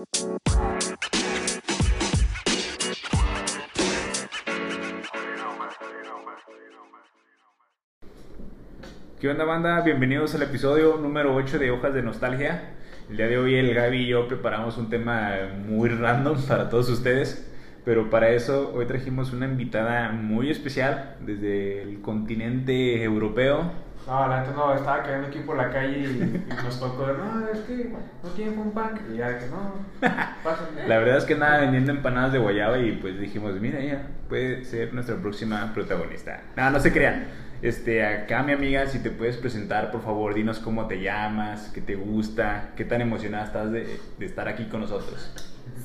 ¿Qué onda banda? Bienvenidos al episodio número 8 de Hojas de Nostalgia. El día de hoy el Gaby y yo preparamos un tema muy random para todos ustedes, pero para eso hoy trajimos una invitada muy especial desde el continente europeo. No, la neta no, estaba cayendo aquí por la calle y, y nos tocó, no, es que no tienen un pack. Y ya que no, pásenme. La verdad es que nada vendiendo empanadas de guayaba y pues dijimos, mira, ella puede ser nuestra próxima protagonista. No, no se crean. Este, acá mi amiga, si te puedes presentar, por favor, dinos cómo te llamas, qué te gusta, qué tan emocionada estás de, de estar aquí con nosotros.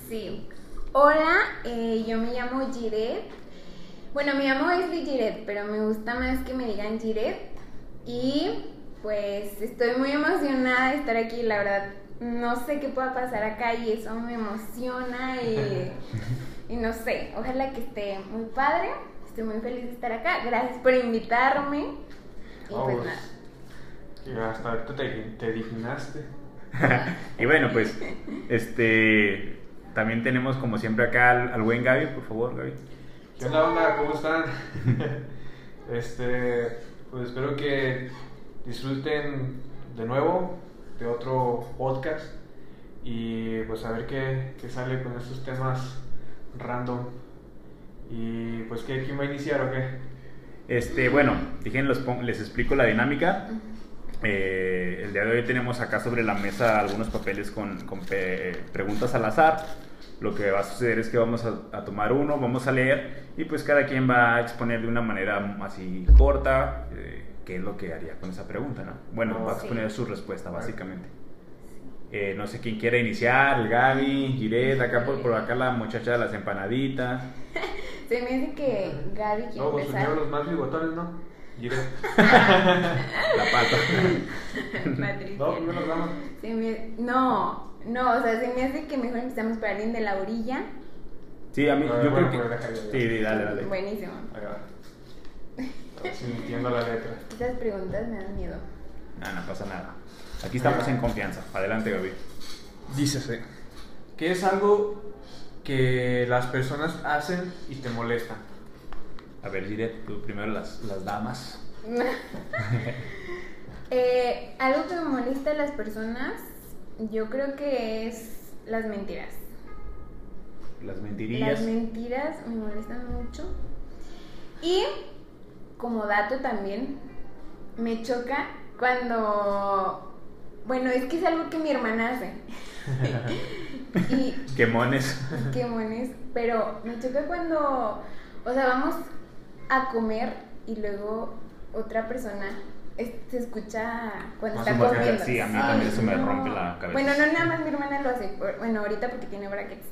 Sí. Hola, eh, yo me llamo Jiret. Bueno, me llamo Esli Jiret, pero me gusta más que me digan Jiret. Y pues estoy muy emocionada de estar aquí, la verdad. No sé qué pueda pasar acá y eso me emociona y, y no sé, ojalá que esté muy padre. Estoy muy feliz de estar acá. Gracias por invitarme. Y Oh, pues pues. nada. Y hasta ahorita te, te dignaste. y bueno, pues, este, también tenemos como siempre acá al, al buen Gaby, por favor, Gaby. ¿Qué onda, onda? ¿Cómo están? este, pues espero que disfruten de nuevo de otro podcast y pues a ver qué, qué sale con estos temas random. Y pues, ¿qué, ¿quién va a iniciar o qué? Este, bueno, pon- les explico la dinámica. Eh, el día de hoy tenemos acá sobre la mesa algunos papeles con, con pe- preguntas al azar. Lo que va a suceder es que vamos a, a tomar uno, vamos a leer y pues cada quien va a exponer de una manera así corta eh, qué es lo que haría con esa pregunta, ¿no? Bueno, va a Sí. exponer su respuesta básicamente. Eh, no sé quién quiere iniciar, el Gaby, Giret, acá por, por acá la muchacha de las empanaditas. Se me dice que Gaby quiere No, pues empezar. primero los más bigotones, ¿no? Gire. La pata. Patricia. No, damas. Se me- No, no, o sea, se me hace que mejor empezamos por alguien de la orilla. Sí, a mí, yo bueno, creo pues que... Sí, sí, dale, dale. Buenísimo. Ahí va. A ver si entiendo la letra. Estas preguntas me dan miedo. Ah, no pasa nada. Aquí estamos en confianza. Adelante, Gaby. Dícese. ¿Qué es algo que las personas hacen y te molesta? A ver, Giret, tú primero las, las damas. Eh, algo que me molesta de las personas, yo creo que es las mentiras. Las mentirillas. Las mentiras me molestan mucho. Y como dato también, me choca cuando... Bueno, es que es algo que mi hermana hace. y Quemones. qué mones, pero me choca cuando, o sea, vamos a comer y luego otra persona es- se escucha cuando Más está comiendo. sí, a mí también eso me rompe la cabeza. Bueno, no nada más mi hermana lo hace, por- bueno, ahorita porque tiene brackets,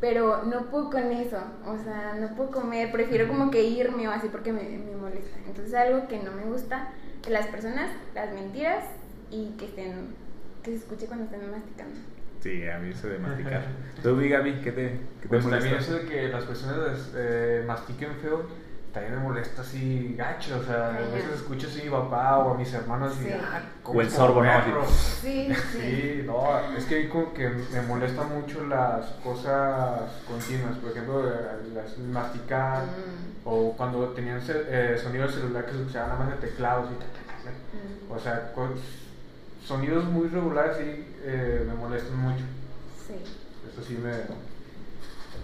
pero no puedo con eso, o sea, no puedo comer, prefiero como que irme o así porque me, me molesta. Entonces algo que no me gusta de las personas, las mentiras y que estén, que se escuche cuando estén masticando. Sí, a mí eso de masticar. Tú, Gaby, ¿qué te, qué te Pues molesta? también eso de que las personas eh, mastiquen feo, también me molesta así gacho. O sea, a veces escucho así a mi papá o a mis hermanos y Sí. ah, O el sorbo, ¿no? Sí, sí. Sí, no, es que como que me molestan mucho las cosas continuas, por ejemplo, eh, las masticar Mm. o cuando tenían eh, sonido del celular que se escuchaba nada más de teclados y ta, ta, ta, ta. Mm. O sea, co- sonidos muy regulares sí eh, me molestan mucho. Sí. Eso sí me,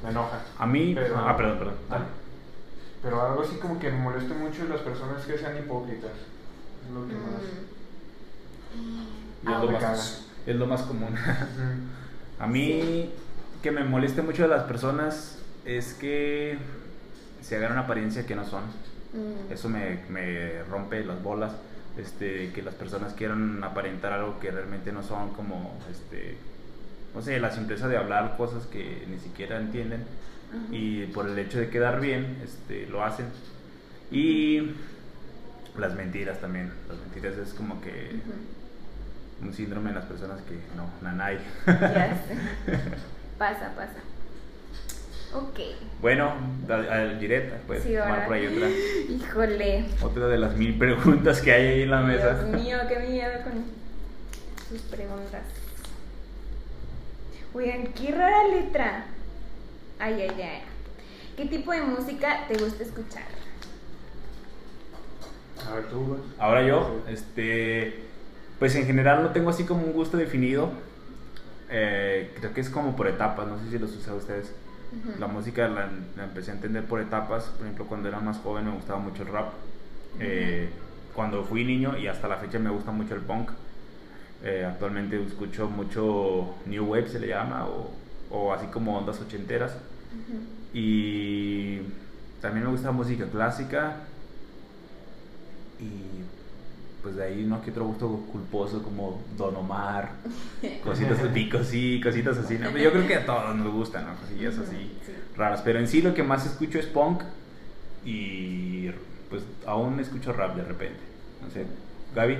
me enoja. A mí... Pero- ah, perdón, perdón. Ah, Pero algo así como que me molesta mucho de las personas que sean hipócritas. Es lo que más. Mm. Y es, Ah, lo me más, caga. es lo más común. A mí que me moleste mucho de las personas es que se hagan una apariencia que no son. Mm. Eso me, me rompe las bolas. Este, que las personas quieran aparentar algo que realmente no son, como, este, no sé, la simpleza de hablar cosas que ni siquiera entienden Ajá. y por el hecho de quedar bien, este, lo hacen. Y las mentiras también. Las mentiras es como que un síndrome en las personas que no, nanay. Ya sé. Pasa, pasa. Ok. Bueno, al, al Giret, puedes Sí, tomar por ahí otra, Híjole. otra de las mil preguntas que hay ahí en la mesa. Dios mío, qué miedo con sus preguntas. Oigan, qué rara letra. Ay, ay, ay. ¿Qué tipo de música te gusta escuchar? A ver, tú, güey. Ahora yo, este, pues en general no tengo así como un gusto definido. Eh, creo que es como por etapas, no sé si lo sucede a ustedes. La música la, la empecé a entender por etapas. Por ejemplo, cuando era más joven me gustaba mucho el rap. Eh, cuando fui niño y hasta la fecha me gusta mucho el punk. Eh, actualmente escucho mucho New Wave, se le llama, o, o así como ondas ochenteras. Y también me gusta música clásica. Y pues de ahí no que otro gusto culposo como Don Omar, cositas así, cosi- cositas así. ¿no? Yo creo que a todos nos gustan, ¿no? Cosillas así Sí. raras. Pero en sí lo que más escucho es punk y pues aún escucho rap de repente. No sé, Gaby.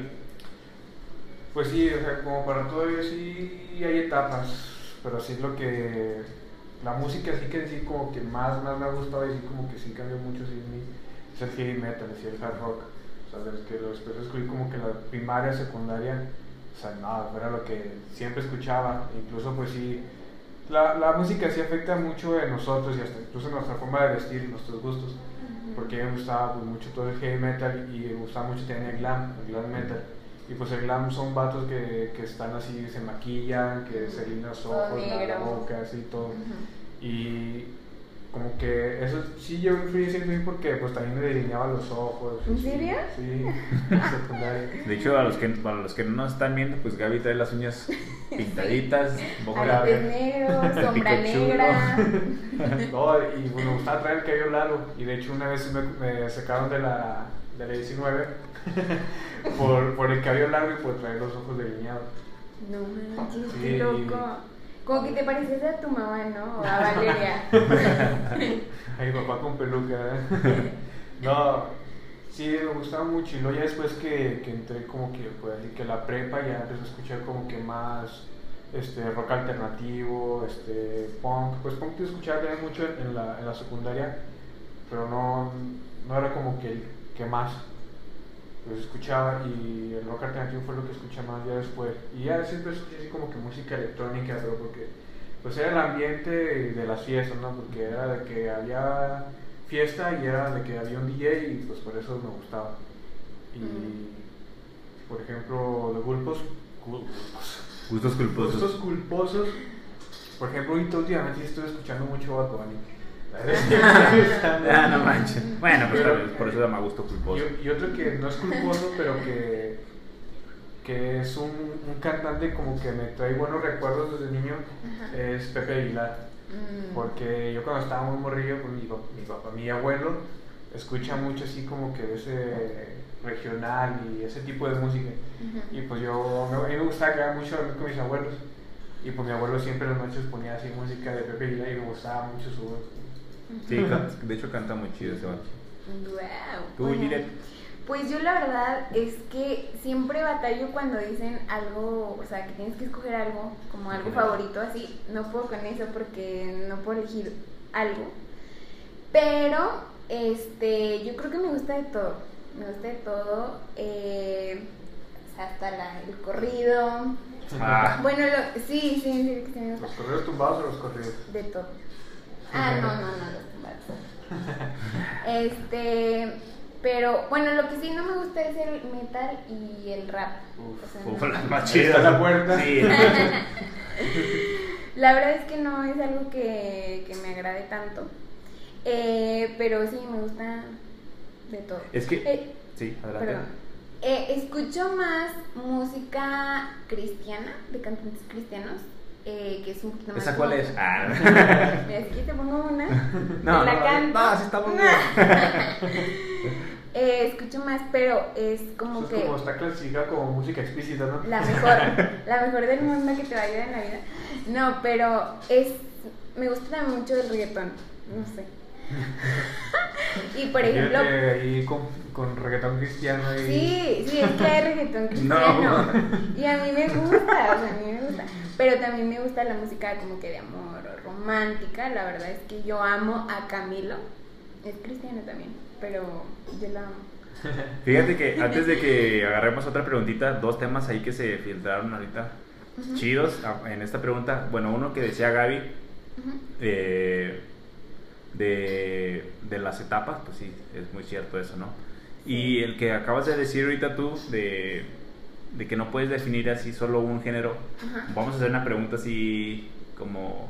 Pues sí, o sea, como para todo ello sí hay etapas, pero sí es lo que... La música sí que sí como que más, más me ha gustado y sí como que sí cambió mucho, sí, es el heavy metal, sí, el hard rock. O sea, desde que lo empecé a escuchar como que la primaria, secundaria, o sea, nada, era lo que siempre escuchaba, incluso pues sí, la, la música sí afecta mucho en nosotros y hasta incluso en nuestra forma de vestir y nuestros gustos, porque me gustaba pues, mucho todo el heavy metal y me gustaba mucho también el glam, el glam metal. Y pues el glam son vatos que, que están así, se maquillan, que se alinean los ojos, la, boca, así todo. Y como que eso sí yo fui siempre bien porque pues también me delineaba los ojos. ¿En sí, serio? Sí, en secundaria. De hecho, a los que, para los que no nos están viendo, pues Gaby trae las uñas pintaditas, boca negros, sombra Pico chulo. negra. No, y bueno, me gustaba traer el cabello largo. Y de hecho una vez me, me sacaron de la, de la 19 por, por el cabello largo y por traer los ojos delineados. No manches, Sí. qué loco. Como que te pareces a tu mamá, ¿no? O a Valeria. A mi papá con peluca. ¿eh? No, sí, me gustaba mucho. Y luego ya después que, que entré como que, pues que la prepa ya empecé a escuchar como que más este, rock alternativo, este, punk. Pues punk te escuchaba también mucho en la, en la secundaria, pero no, no era como que el que más. Pues escuchaba y el rock alternativo fue lo que escuché más ya después. Y ya siempre escuché así como que música electrónica, pero porque pues era el ambiente de las fiestas, ¿no? Porque era de que había fiesta y era de que había un DJ y pues por eso me gustaba. Y Mm. por ejemplo, de grupos, gu- Gustos culposos. gustos culposos, por ejemplo, ahorita últimamente estoy escuchando mucho Bad Bunny. Ah, no manches. Bueno, pues por eso llama gusto culposo. Y, y otro que no es culposo, pero que, que es un, un cantante como que me trae buenos recuerdos desde niño, Ajá. es Pepe Aguilar. Mm. Porque yo cuando estaba muy morrillo, pues mi, mi papá, mi abuelo, escucha mucho así como que ese regional y ese tipo de música. Y pues yo, a mí me gustaba quedar mucho dormir con mis abuelos. Y pues mi abuelo siempre en las noches ponía así música de Pepe Aguilar y me gustaba mucho su voz. Sí, de hecho canta muy chido ese vato. Wow. ¿Tú, Bueno? Pues yo la verdad es que siempre batallo cuando dicen algo, o sea, que tienes que escoger algo, como algo favorito, así. No puedo con eso porque no puedo elegir algo. Pero, este, yo creo que me gusta de todo. Me gusta de todo. eh, o sea, hasta la- el corrido. Ah, Bueno, lo- sí, sí, sí, sí me gusta. ¿Los corridos tumbados o los corridos? De todo. Ah, no, no, no, los tumbados. Este, pero bueno, lo que sí no me gusta es el metal y el rap. Uf, O sea, uf, no. más chidas. la puerta. Sí. La verdad es que no es algo que, que me agrade tanto. Eh, pero sí, me gusta de todo. Es que. Eh, Sí, adelante. perdón. Eh, escucho más música cristiana, de cantantes cristianos, eh, que es un poquito más... ¿Esa cuál es? Ah. Mira, si quieres te pongo una. No, te la no, canto. no, sí está muy bien. Eh, escucho más, pero es como Eso que es como está clasificado como música explícita, ¿no? la mejor, la mejor del mundo que te va a ayudar en la vida. No, pero es, me gusta también mucho el reggaetón, no sé. Y por ejemplo, ahí con, con reggaetón cristiano y... sí, sí, es que hay reggaetón cristiano. No. Y a mí me gusta, o sea, a mí me gusta. Pero también me gusta la música como que de amor o romántica. La verdad es que yo amo a Camilo. Es cristiano también, pero yo la amo. Fíjate que antes de que agarremos otra preguntita, dos temas ahí que se filtraron ahorita chidos en esta pregunta. Bueno, uno que decía Gaby, eh, de, de las etapas, pues sí, es muy cierto eso, ¿no? Y el que acabas de decir ahorita tú, de, de que no puedes definir así solo un género, Ajá. vamos a hacer una pregunta así como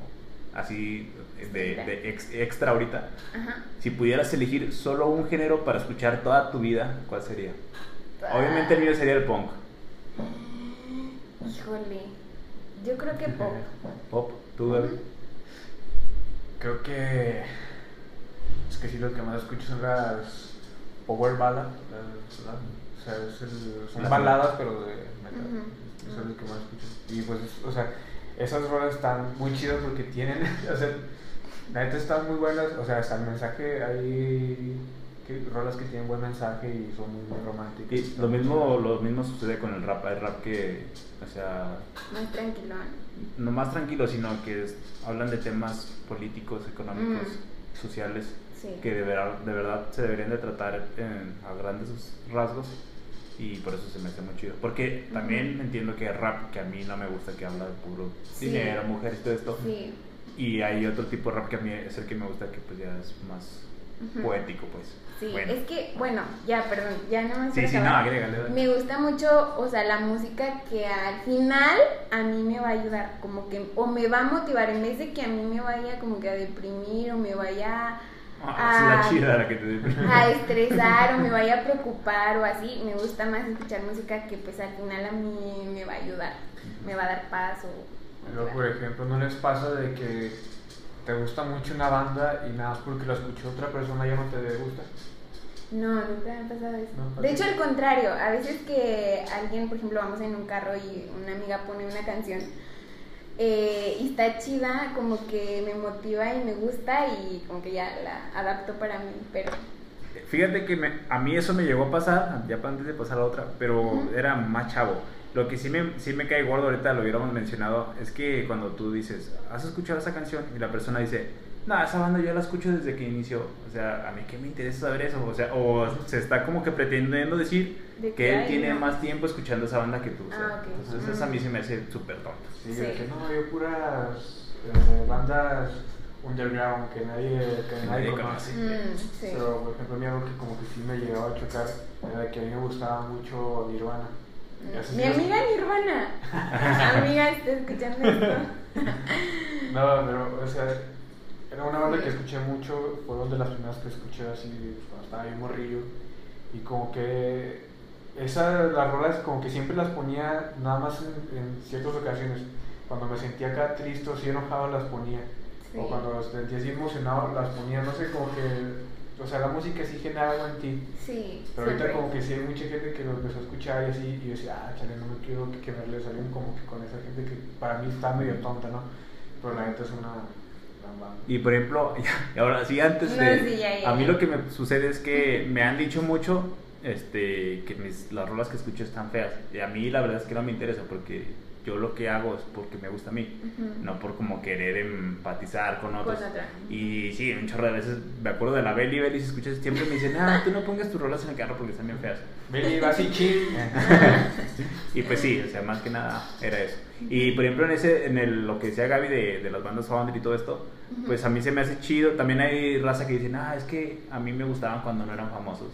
así de, de ex- extra ahorita. Ajá. Si pudieras elegir solo un género para escuchar toda tu vida, ¿cuál sería? Obviamente el mío sería el punk. Híjole. Yo creo que pop. Pop, tú, Gaby. Creo que. Es que sí, lo que más escucho son las Power Ballad. las- la- o sea, es el- son Las- baladas, pero de metal. Eso es lo que más escucho. Y pues, es- o sea, esas rolas están muy chidas porque tienen. O sea, la neta están muy buenas. O sea, hasta el mensaje hay. Que, rolas que tienen buen mensaje y son muy, muy románticas. Y lo mismo, lo mismo sucede con el rap. Hay rap que, o sea, Más tranquilón. no más tranquilo, sino que es- hablan de temas políticos, económicos, Mm. sociales, Sí. que de, ver- de verdad se deberían de tratar en- a grandes rasgos. Y por eso se me hace muy chido. Porque también Ujú. entiendo que rap que a mí no me gusta, que habla de puro Sí. dinero, mujeres y todo esto. Sí. Y hay otro tipo de rap que a mí es el que me gusta, que pues ya es más Ujú. poético, pues. Sí, Bueno. es que, bueno, ya, perdón, ya no me Sí, sí, no, agrégale. Me gusta mucho, o sea, la música que al final a mí me va a ayudar, como que, o me va a motivar, en vez de que a mí me vaya como que a deprimir o me vaya Ah, es a, la chida la que te a estresar o me vaya a preocupar o así, me gusta más escuchar música que pues al final a mí me va a ayudar, me va a dar paz o... Luego, por ejemplo, ¿no les pasa de que te gusta mucho una banda y nada más porque la escuchó otra persona ya no te gusta? No, nunca me ha pasado eso. No, ¿por de hecho, al contrario, a veces que alguien, por ejemplo, vamos en un carro y una amiga pone una canción eh, y está chida, como que me motiva y me gusta y como que ya la adapto para mí, pero... Fíjate que me- a mí eso me llegó a pasar, ya antes de pasar a la otra, pero era más chavo. Lo que sí me, sí me cae gordo ahorita, lo hubiéramos mencionado, es que cuando tú dices, ¿has escuchado esa canción? Y la persona dice, no, esa banda yo la escucho desde que inició. O sea, a mí qué me interesa saber eso. O sea, o se está como que pretendiendo decir De que que, él tiene no. más tiempo escuchando esa banda que tú. o sea, Ah, ok. Entonces eso a mí se me hace súper tonto. Sí, Sí. de que no, yo puras eh, bandas underground que nadie, que nadie nadie conoce. Mm, sí. Pero, por ejemplo, a mí algo que como que sí me llegaba a chocar era que a mí me gustaba mucho Nirvana. Así Mi amiga Nirvana. amiga, ¿está escuchando esto? No, pero, o sea, era una banda que escuché mucho, fueron de las primeras que escuché así cuando estaba bien morrillo. Y como que esas, las rolas como que siempre las ponía nada más en, en ciertas ocasiones. Cuando me sentía acá triste o así enojado las ponía. Sí. O cuando me sentía así emocionado las ponía, no sé, como que... O sea, la música sí genera algo en ti. Sí, Pero ahorita siempre. como que sí hay mucha gente que lo empezó a escuchar y así, y yo decía, ah, chale, no me quiero que, que verle salgan como que con esa gente que para mí está medio tonta, ¿no? Pero la neta es una. Y por ejemplo, y ahora sí, antes No, de. sí, ya, ya, a mí lo que me sucede es que me han dicho mucho este, que mis, las rolas que escucho están feas. Y a mí la verdad es que no me interesa porque yo lo que hago es porque me gusta a mí, no por como querer empatizar con otros. otra. Y sí, un chorro de veces me acuerdo de la Beli, Beli, si escuchas siempre me dicen, ah, tú no pongas tus rolas en el carro porque están bien feas. Vení, vas y chill. Y pues sí, o sea, más que nada era eso. Y por ejemplo, en ese en el, lo que decía Gaby de, de las bandas Foundry y todo esto, pues a mí se me hace chido. También hay raza que dicen, ah, es que a mí me gustaban cuando no eran famosos.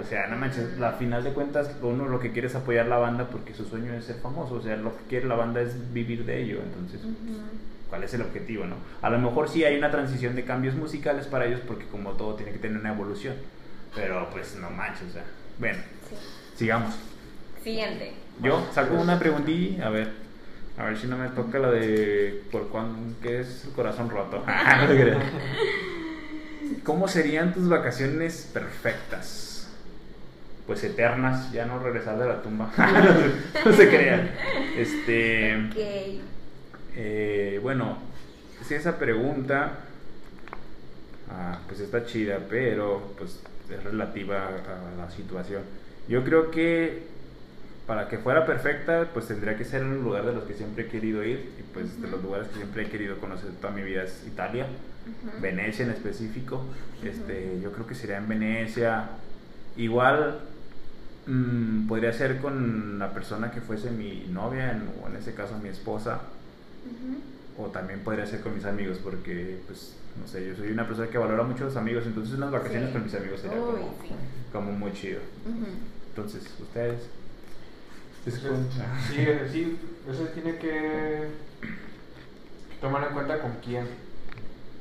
O sea, no manches, la final de cuentas uno lo que quiere es apoyar la banda porque su sueño es ser famoso. O sea, lo que quiere la banda es vivir de ello. Entonces. ¿cuál es el objetivo, no? A lo mejor sí hay una transición de cambios musicales para ellos porque como todo tiene que tener una evolución. Pero pues no manches, o sea. Bueno, Sí. sigamos. Siguiente. Yo saco una preguntilla, a ver, a ver si no me toca la de por cuán, qué es el corazón roto. Ah, no te creas. ¿Cómo serían tus vacaciones perfectas? Pues eternas, ya no regresar de la tumba. no, se, crean. Este, Ok. eh, bueno, si esa pregunta, ah, pues está chida, pero pues es relativa a la situación. Yo creo que para que fuera perfecta, pues tendría que ser en un lugar de los que siempre he querido ir. Y pues de los lugares que siempre he querido conocer toda mi vida es Italia, Ujú. Venecia en específico. Este, yo creo que sería en Venecia. Igual, mm, podría ser con la persona que fuese mi novia, en- o en ese caso mi esposa, o también podría ser con mis amigos, porque, pues, no sé, yo soy una persona que valora mucho a los amigos, entonces unas vacaciones Sí. con mis amigos sería Uy, como, sí. como muy chido. Entonces, ustedes. Sí, sí, sí, eso tiene que tomar en cuenta con quién.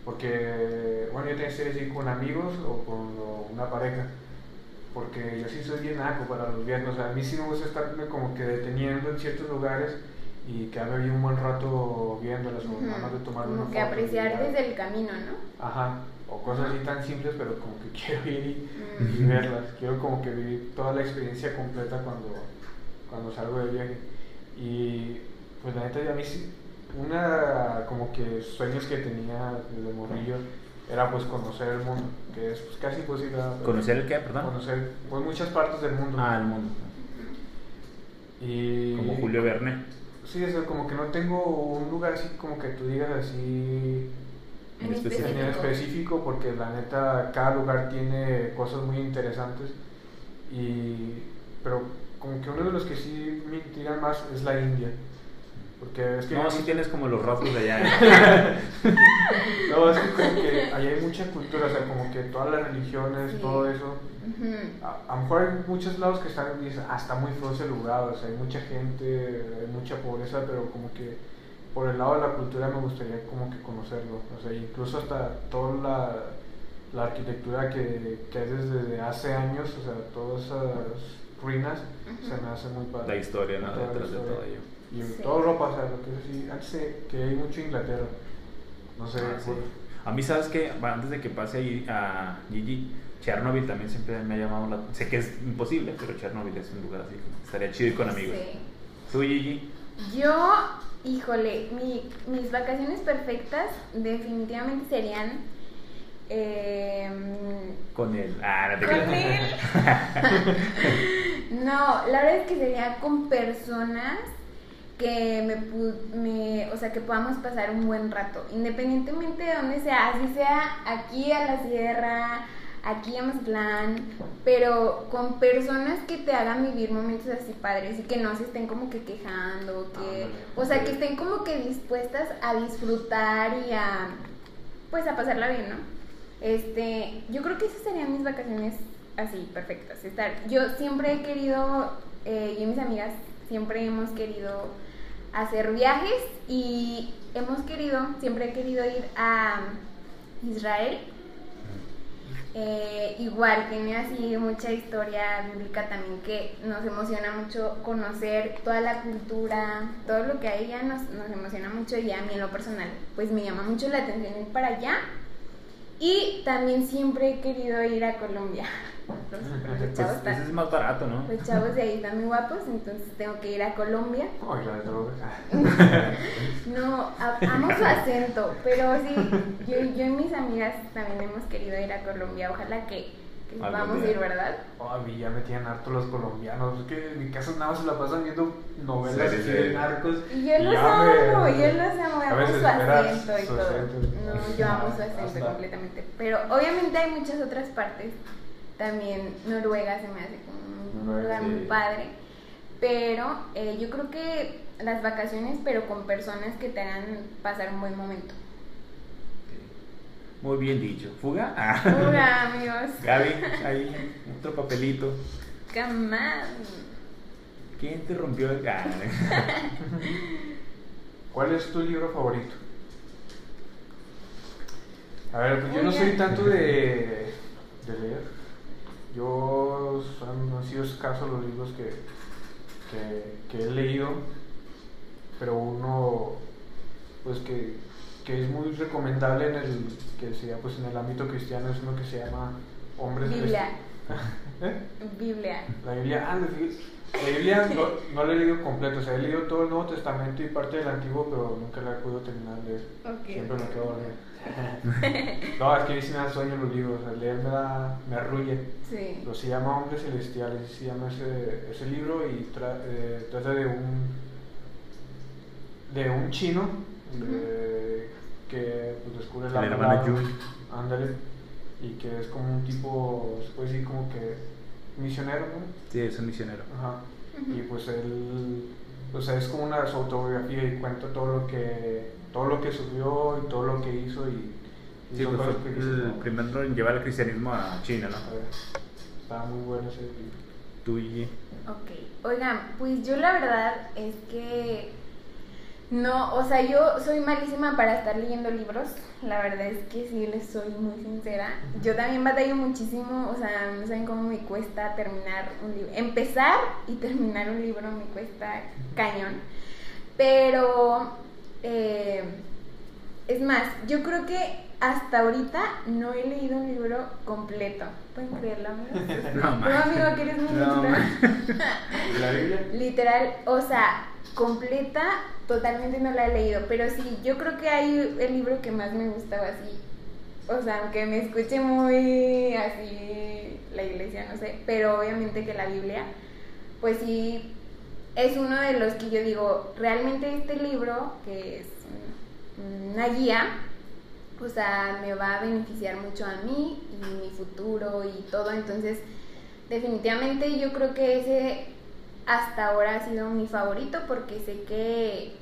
Porque, bueno, yo tengo que decir con amigos o con una pareja. Porque yo sí soy bien naco para los viajes. O sea, a mí sí me gusta estarme como que deteniendo en ciertos lugares y quedarme ahí un buen rato viéndolas o nada más de tomar Como una que foto apreciar desde el camino, ¿no? Ajá, o cosas así tan simples, pero como que quiero ir y, y Mm. verlas. Quiero como que vivir toda la experiencia completa cuando, cuando salgo de viaje. Y pues la neta, a mí sí, una como que sueños que tenía desde morrillo era pues conocer el mundo, que es pues, casi imposible. ¿Conocer el qué, perdón? Conocer pues muchas partes del mundo. Ah, el mundo. Y, Como Julio Verne. Sí, o sea, como que no tengo un lugar así como que tú digas así En En específico. en específico porque la neta cada lugar tiene cosas muy interesantes y pero como que uno de los que sí me intrigan más es la India porque es que No, sí tienes como los rasgos de allá. ¿eh? no, es que como que ahí hay mucha cultura o sea como que todas las religiones Sí. todo eso a, a lo mejor hay muchos lados que están está muy feo ese lugar o sea hay mucha gente hay mucha pobreza pero como que por el lado de la cultura me gustaría como que conocerlo o sea incluso hasta toda la, la arquitectura que, que hay desde hace años o sea todas esas ruinas Ujú. se me hace muy padre La historia, ¿no? Detrás de todo ello. y Sí. toda Europa o sea lo que es así antes de- que hay mucho Inglaterra no sé Ah, sí. A mí, ¿sabes que Antes de que pase ahí a Gigi, Chernobyl también siempre me ha llamado la Sé que es imposible, pero Chernobyl es un lugar así. Estaría chido ir con amigos. Sí. ¿Tú, Gigi? Yo, híjole, mi- mis vacaciones perfectas definitivamente serían em, Con él. Ah, no te con él. No, la verdad es que sería con personas que me, me, o sea, que podamos pasar un buen rato, independientemente de donde sea, así sea aquí a la sierra, aquí a Mazatlán, pero con personas que te hagan vivir momentos así padres y que no se estén como que quejando, que, o sea, que estén como que dispuestas a disfrutar y a, pues a pasarla bien, ¿no? Este, yo creo que esas serían mis vacaciones así, perfectas. Estar, yo siempre he querido, eh, yo y mis amigas siempre hemos querido hacer viajes y hemos querido, siempre he querido ir a Israel. Eh, igual tiene así mucha historia bíblica también que nos emociona mucho conocer toda la cultura, todo lo que hay allá nos, nos emociona mucho y a mí en lo personal pues me llama mucho la atención ir para allá y también siempre he querido ir a Colombia. Los, Pues, chavos ese es están- más barato, ¿no? los chavos de ahí están muy guapos, entonces tengo que ir a Colombia. La droga. No, a- amo su acento, pero sí, yo, yo y mis amigas también hemos querido ir a Colombia. Ojalá que, vamos a ir, ¿verdad? Oh, a mí ya me tienen harto los colombianos. Es que en mi casa nada más se la pasan viendo novelas Sí, así sí. de narcos. Y yo los ya amo, me- yo los amo, A amo veces su acento y su todo. acento. No, yo amo su acento hasta- completamente. Pero obviamente hay muchas otras partes. También Noruega se me hace como un Noruega, lugar muy padre. Pero eh, yo creo que las vacaciones, pero con personas que te hagan pasar un buen momento. Muy bien dicho. ¿Fuga? Ah. Hola, amigos. Gaby, ahí, otro papelito. Come on. ¿Quién te rompió el ah, ¿Cuál es tu libro favorito? A ver, pues yo no soy tanto de, de leer. Yo han sido escasos los libros que, que, que he leído, pero uno pues que, que es muy recomendable en el que sea pues en el ámbito cristiano es uno que se llama Hombres Biblia. ¿Eh? Biblia. La Biblia, ah, la Biblia no, no la he leído completo, o sea, he leído todo el Nuevo Testamento y parte del Antiguo, pero nunca la he podido terminar de leer. Ok. Siempre me quedo dormido. no, es que a mí sí me da sueño los libros, o sea, leer me, da, me arrulle. Sí. Pero se llama Hombres Celestiales, se llama ese, ese libro y tra- eh, trata de un, de un chino de- que pues, descubre la. Yui. Ándale. Y que es como un tipo, se puede decir como que misionero, ¿no? Sí, es un misionero. Ajá. Y pues él, o sea, es como una su autobiografía y cuenta todo lo que, todo lo que sufrió y todo lo que hizo y, Sí, pues fue que el "No". primero en llevar el cristianismo a China, ¿no? Estaba muy bueno ese libro. Tú y Ok, oigan, pues yo la verdad es que no, o sea, yo soy malísima para estar leyendo libros, la verdad es que sí les soy muy sincera. Yo también batallo muchísimo, o sea, no saben cómo me cuesta terminar un libro, empezar y terminar un libro me cuesta cañón, pero eh, es más, yo creo que hasta ahorita no he leído un libro completo. ¿Pueden creerlo, amigos? No, amigo, que eres muy No, literal. ¿Y la Biblia? Literal, o sea, completa, totalmente no la he leído, pero sí, yo creo que hay el libro que más me gustaba así. O sea, aunque me escuche muy así la iglesia, no sé, pero obviamente que la Biblia, pues sí, es uno de los que yo digo, realmente este libro, que es una guía, o sea, me va a beneficiar mucho a mí y mi futuro y todo, entonces definitivamente yo creo que ese hasta ahora ha sido mi favorito porque sé que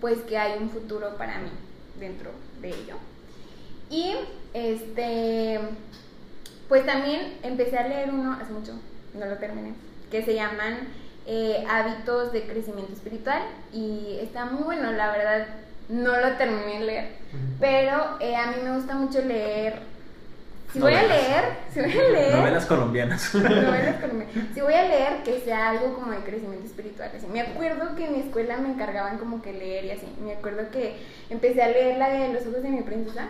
pues que hay un futuro para mí dentro de ello. Y este pues también empecé a leer uno hace mucho, no lo terminé, que se llaman eh, hábitos de crecimiento espiritual y está muy bueno, la verdad no lo terminé de leer, pero eh, a mí me gusta mucho leer. Si voy a leer, si voy a leer, Novelas colombianas. novelas colombianas. Si voy a leer, que sea algo como de crecimiento espiritual. Así. Me acuerdo que en mi escuela me encargaban como que leer y así. Me acuerdo que empecé a leer la de Los ojos de mi princesa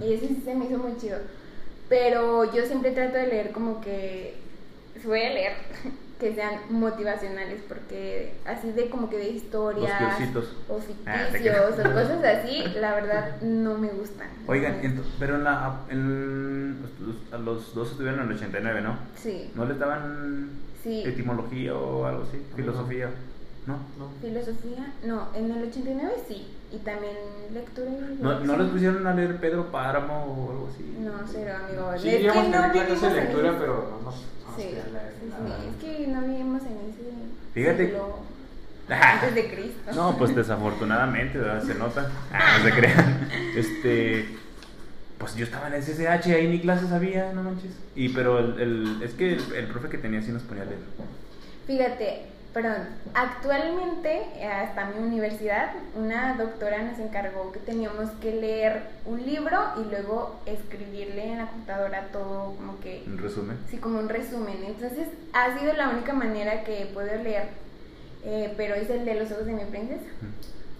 y ese sí se me hizo muy chido. Pero yo siempre trato de leer como que, si voy a leer, que sean motivacionales, porque así de como que de historias o Ah, ficticios o cosas así, la verdad no me gustan. Oigan, pero en la, en, los, a los dos estuvieron en el 89, ¿no? Sí, ¿No les daban sí. etimología o algo así? Filosofía. ¿No? No. Filosofía, no, en el 89 sí, y también lectura y ¿No, ¿No les pusieron a leer Pedro Páramo o algo así? No, cero, amigo. Sí, es íbamos que a no de en lectura, ese- pero no nos no nos Sí, sí, es que no vivimos en ese Fíjate. siglo antes de Cristo. No, pues desafortunadamente, ¿verdad? Se nota. Ah, no se crean. Este. Pues yo estaba en el CCH, ahí ni clases había, no manches. Y pero el, el- es que el, el profe que tenía sí nos ponía a leer. Fíjate, perdón, actualmente eh, hasta mi universidad una doctora nos encargó que teníamos que leer un libro y luego escribirle en la computadora todo como que En resumen. Sí, como un resumen. Entonces, ha sido la única manera que he podido leer. eh, pero es el de los ojos de mi princesa.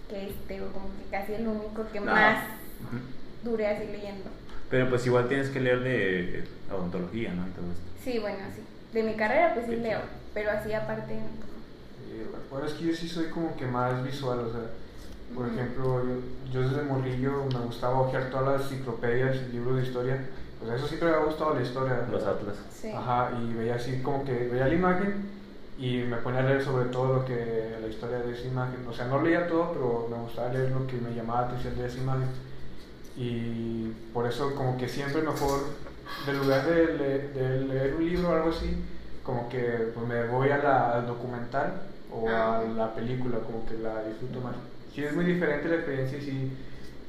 Que es, digo, como que casi el único que No. más Ujú. duré así leyendo. Pero pues igual tienes que leer de odontología, ¿no? Y todo esto. Sí, bueno, sí. De mi carrera, pues sí leo. Pero así aparte. No. Y, bueno, es que yo sí soy como que más visual, o sea, por ejemplo, yo, yo desde morrillo me gustaba hojear todas las enciclopedias y libros de historia, pues eso siempre me ha gustado la historia. Los atlas. Sí. Ajá, y veía así como que veía la imagen y me ponía a leer sobre todo lo que la historia de esa imagen. O sea, no leía todo, pero me gustaba leer lo que me llamaba la atención de esa imagen. Y por eso como que siempre mejor, en lugar de, le- de leer un libro o algo así, como que pues, me voy a la, al documental o Ah. a la película, como que la disfruto más. Sí es muy diferente la experiencia y sí,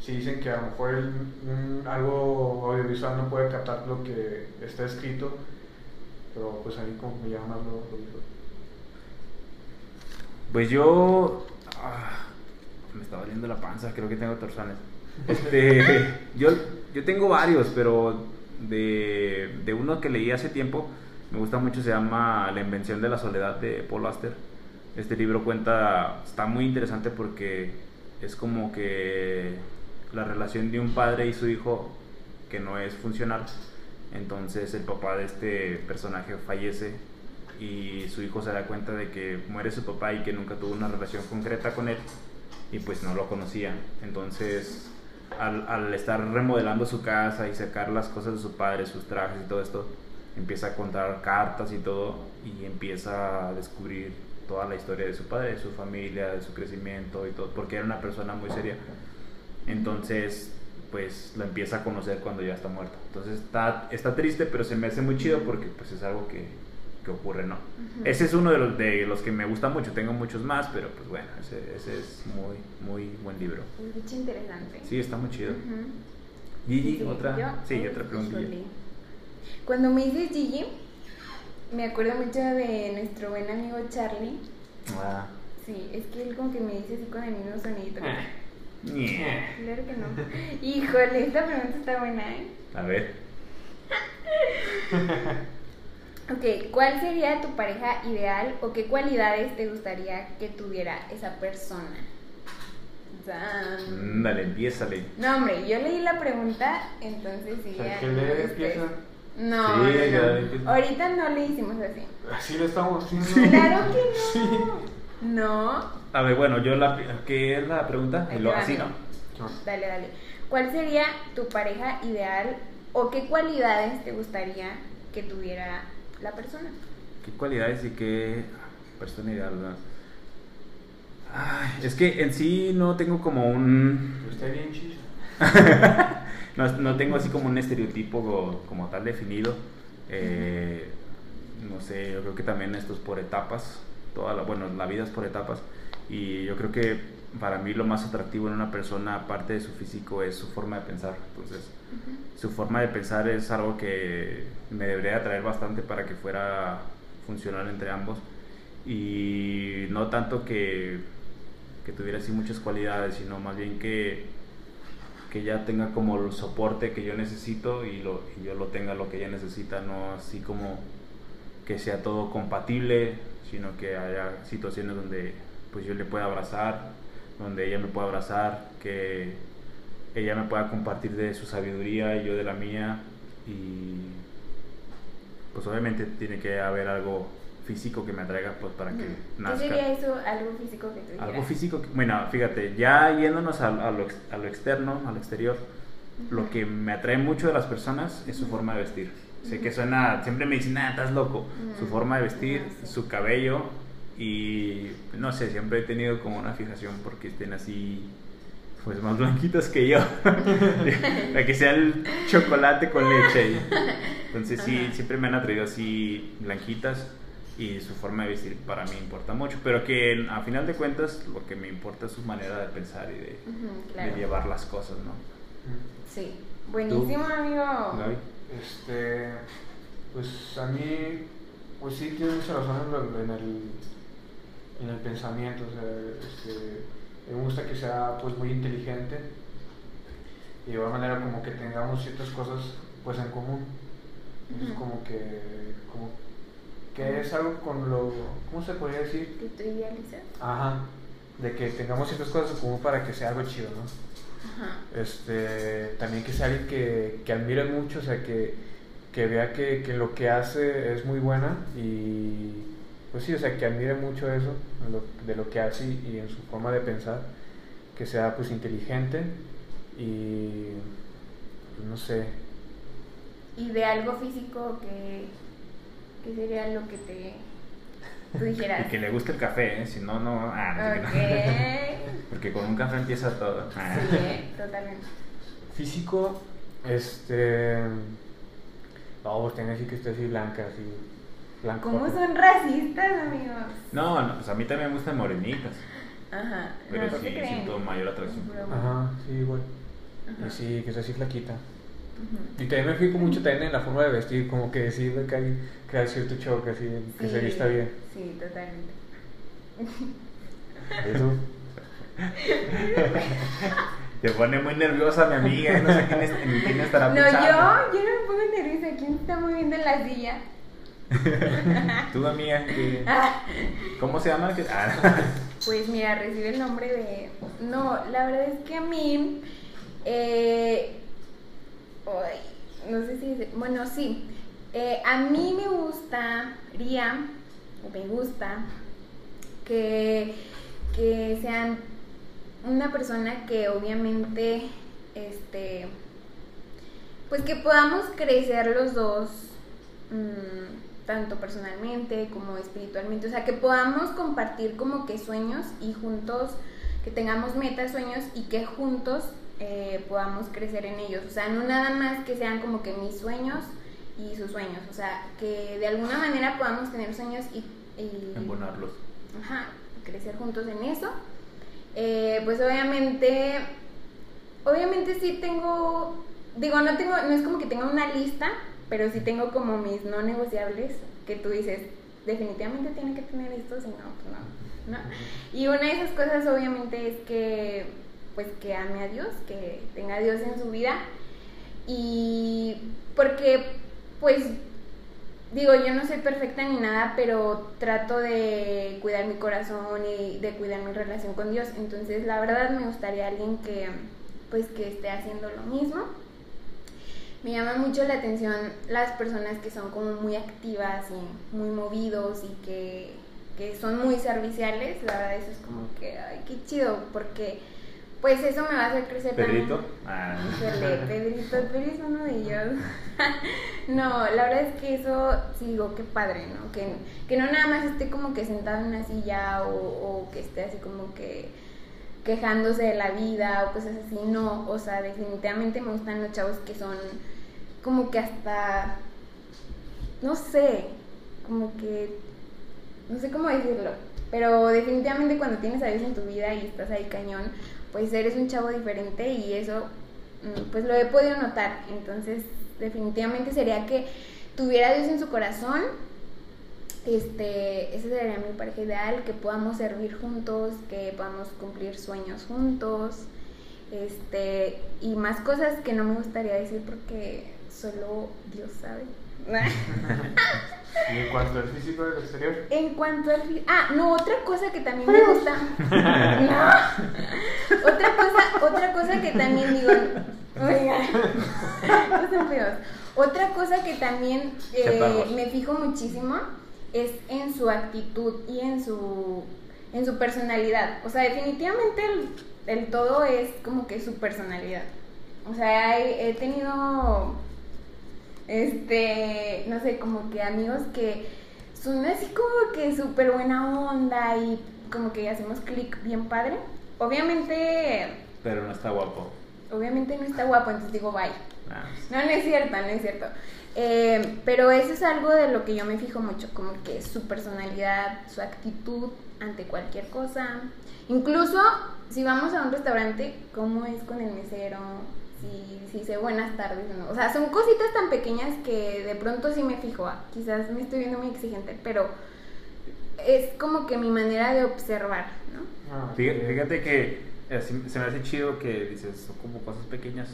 sí dicen que a lo mejor el- un- algo audiovisual no puede captar lo que está escrito, pero pues a mí como que me llama más lo, lo visual. Pues yo. ah, me está doliendo la panza, creo que tengo torsones. Este, yo, yo tengo varios, pero de, de uno que leí hace tiempo, me gusta mucho, se llama La invención de la soledad de Paul Auster. Este libro cuenta, está muy interesante porque es como que la relación de un padre y su hijo que no es funcional. Entonces el papá de este personaje fallece y su hijo se da cuenta de que muere su papá y que nunca tuvo una relación concreta con él y pues no lo conocía. Entonces al, al estar remodelando su casa y sacar las cosas de su padre, sus trajes y todo esto, empieza a contar cartas y todo y empieza a descubrir toda la historia de su padre, de su familia, de su crecimiento y todo, porque era una persona muy seria. Entonces, pues lo empieza a conocer cuando ya está muerto. Entonces está, está triste, pero se me hace muy chido porque pues es algo que, que ocurre, ¿no? Ese es uno de los, de los que me gusta mucho, tengo muchos más, pero pues bueno, ese, ese es muy, muy buen libro. Es interesante. Sí, está muy chido. Ujú. Gigi, Sí, otra, yo- sí, otra pregunta. Cuando me dices Gigi, me acuerdo mucho de nuestro buen amigo Charlie. Ah, Sí, es que él como que me dice así con el mismo sonidito. Eh. ñe. Claro que no. Híjole, esta pregunta está buena, ¿eh? A ver, Ok, ¿cuál sería tu pareja ideal o qué cualidades te gustaría que tuviera esa persona? Dale, empiézale. No, hombre, yo leí la pregunta, entonces sí. Lee, ustedes. empieza. No, Sí, no, ya no. empieza. Ahorita no le hicimos así. Así lo estamos haciendo. Claro que no. No. A ver, bueno, yo la, ¿qué es la pregunta? Lo- así no. Dale, dale. ¿Cuál sería tu pareja ideal o qué cualidades te gustaría que tuviera la persona? ¿Qué cualidades y qué persona ideal? Ay, es que en sí no tengo como un... Pero está bien chisa. no, no tengo así como un estereotipo como tal definido. Eh, no sé, yo creo que también esto es por etapas. Toda la, bueno, la vida es por etapas. Y yo creo que para mí lo más atractivo en una persona, aparte de su físico, es su forma de pensar. Entonces, su forma de pensar es algo que me debería atraer bastante para que fuera funcional entre ambos. Y no tanto que, que tuviera así muchas cualidades, sino más bien que, que ella tenga como el soporte que yo necesito y, lo, y yo lo tenga lo que ella necesita, no así como que sea todo compatible, sino que haya situaciones donde pues yo le pueda abrazar, donde ella me pueda abrazar, que ella me pueda compartir de su sabiduría y yo de la mía. Y pues obviamente tiene que haber algo físico que me atraiga pues para que Ujú. ¿Qué nazca. sería eso, algo físico que algo físico que- bueno fíjate ya yéndonos a, a lo, a lo externo al exterior lo que me atrae mucho de las personas es su forma de vestir. Sé que suena siempre me dicen ah estás loco su Ujú. forma de vestir Ah, sí. su cabello y no sé siempre he tenido como una fijación porque estén así pues más blanquitas que yo. Para que sea el chocolate con leche entonces sí Ajá. siempre me han atraído así blanquitas y su forma de vestir para mí importa mucho pero que a final de cuentas lo que me importa es su manera de pensar y de, claro. llevar las cosas no Sí. Buenísimo, amigo. Gaby? Este, pues a mí, pues sí tiene mucha razón en, el, en el pensamiento, o sea, este, me gusta que sea pues muy inteligente y de igual manera como que tengamos ciertas cosas pues en común. Es como que, como que es algo con lo, ¿cómo se podría decir? ¿Que tú idealizas? Ajá, de que tengamos ciertas cosas en común para que sea algo chido, ¿no? Ajá. este, también que sea alguien que, que admire mucho, o sea, que, que vea que, que lo que hace es muy buena y pues sí, o sea, que admire mucho eso de lo, de lo que hace y, y en su forma de pensar, que sea pues inteligente y pues, no sé, Y de algo físico que, que sería lo que te tú dijeras. y que le guste el café ¿eh? si no no ah, no sé Ok. qué no. porque con un café empieza todo Ah. Sí, eh, totalmente. físico, este, no, pues tiene que decir que esté así blanca, así, blanco. ¿Cómo son racistas, amigos? no, no pues a mí también me gustan morenitas Ajá. pero no, no sí siento mayor atracción Es. Ajá, sí, igual. Ajá. Y sí, que sea así flaquita. Y también me fijo mucho también en la forma de vestir, como que sí, que hay, que hay cierto choque, así, que se Sí, vista bien. Sí, totalmente. ¿Y tú? te pone muy nerviosa mi amiga no sé quién, es- en quién estará No, pensando yo, yo no me pongo nerviosa. ¿Quién se está moviendo en la silla? tú amiga ¿qué- ¿cómo se llama? ¿Qué- ah, Pues mira, recibe el nombre de... No, la verdad es que a mí... eh, no sé si... Bueno, sí. Eh, a mí me gustaría, o me gusta, que, que sean una persona que obviamente, este, pues que podamos crecer los dos, mm, tanto personalmente como espiritualmente, o sea, que podamos compartir como que sueños y juntos, que tengamos metas, sueños y que juntos eh, podamos crecer en ellos, o sea, no nada más que sean como que mis sueños y sus sueños. O sea, que de alguna manera podamos tener sueños y... y Embonarlos. Ajá, crecer juntos en eso. Eh, pues obviamente, obviamente sí tengo, digo, no tengo, no es como que tenga una lista, pero sí tengo como mis no negociables que tú dices, definitivamente tiene que tener esto, si no, pues no, ¿no? Y una de esas cosas obviamente es que, pues que ame a Dios, que tenga a Dios en su vida y porque, pues digo, yo no soy perfecta ni nada, pero trato de cuidar mi corazón y de cuidar mi relación con Dios. Entonces, la verdad me gustaría alguien que pues que esté haciendo lo mismo. Me llama mucho la atención las personas que son como muy activas y muy movidos y que, que son muy serviciales. La verdad eso es como que, ay, qué chido, porque pues eso me va a hacer crecer ¿Pedrito? también. Ah. Híjole, Pedrito, Pedro es uno de ellos. no, la verdad es que eso sí digo, qué padre, ¿no? Que, que no nada más esté como que sentado en una silla o, o que esté así como que quejándose de la vida o cosas así, no, o sea, definitivamente me gustan los chavos que son como que hasta, no sé, como que, no sé cómo decirlo, pero definitivamente cuando tienes a Dios en tu vida y estás ahí cañón, pues eres un chavo diferente y eso mm, pues lo he podido notar. Entonces, definitivamente sería que tuviera Dios en su corazón. Este, ese sería mi pareja ideal, que podamos servir juntos, que podamos cumplir sueños juntos. Este, y más cosas que no me gustaría decir porque solo Dios sabe. ¿Y en cuanto al físico del exterior? En cuanto al Ah, no, otra cosa que también me gusta. No. Otra cosa, otra cosa que también digo. Oiga. No son feos. Otra cosa que también eh, me fijo muchísimo es en su actitud y en su en su personalidad. O sea, definitivamente el, el todo es como que su personalidad. O sea, he, he tenido este, no sé, como que amigos que son así como que súper buena onda y como que hacemos clic bien padre. Obviamente, Pero no está guapo. obviamente no está guapo, entonces digo bye. Ah, No, no es cierto, no es cierto. Eh, pero eso es algo de lo que yo me fijo mucho, como que su personalidad, su actitud ante cualquier cosa. Incluso si vamos a un restaurante, cómo es con el mesero, si, si dice buenas tardes o no. O sea, son cositas tan pequeñas que de pronto sí me fijo. ah, Quizás me estoy viendo muy exigente, pero es como que mi manera de observar, ¿no? Ah, Fíjate, que así se me hace chido que dices, son como cosas pequeñas.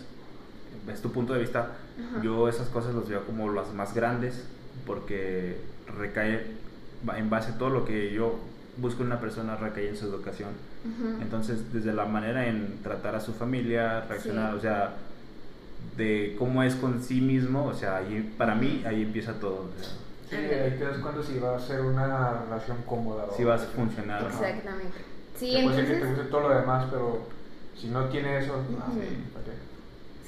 Es tu punto de vista. Ajá. Yo esas cosas las veo como las más grandes porque recae en base a todo lo que yo busco en una persona, recae en su educación. Entonces, desde la manera en tratar a su familia, reaccionar, Sí. o sea, de cómo es con sí mismo, o sea, ahí, para mí ahí empieza todo. o sea, Sí, ahí te das cuenta si va a ser una relación cómoda. o- si vas a funcionar. o no. Exactamente. Sí, puede ser que te entonces... guste todo lo demás, pero si no tiene eso, sí, ¿para qué?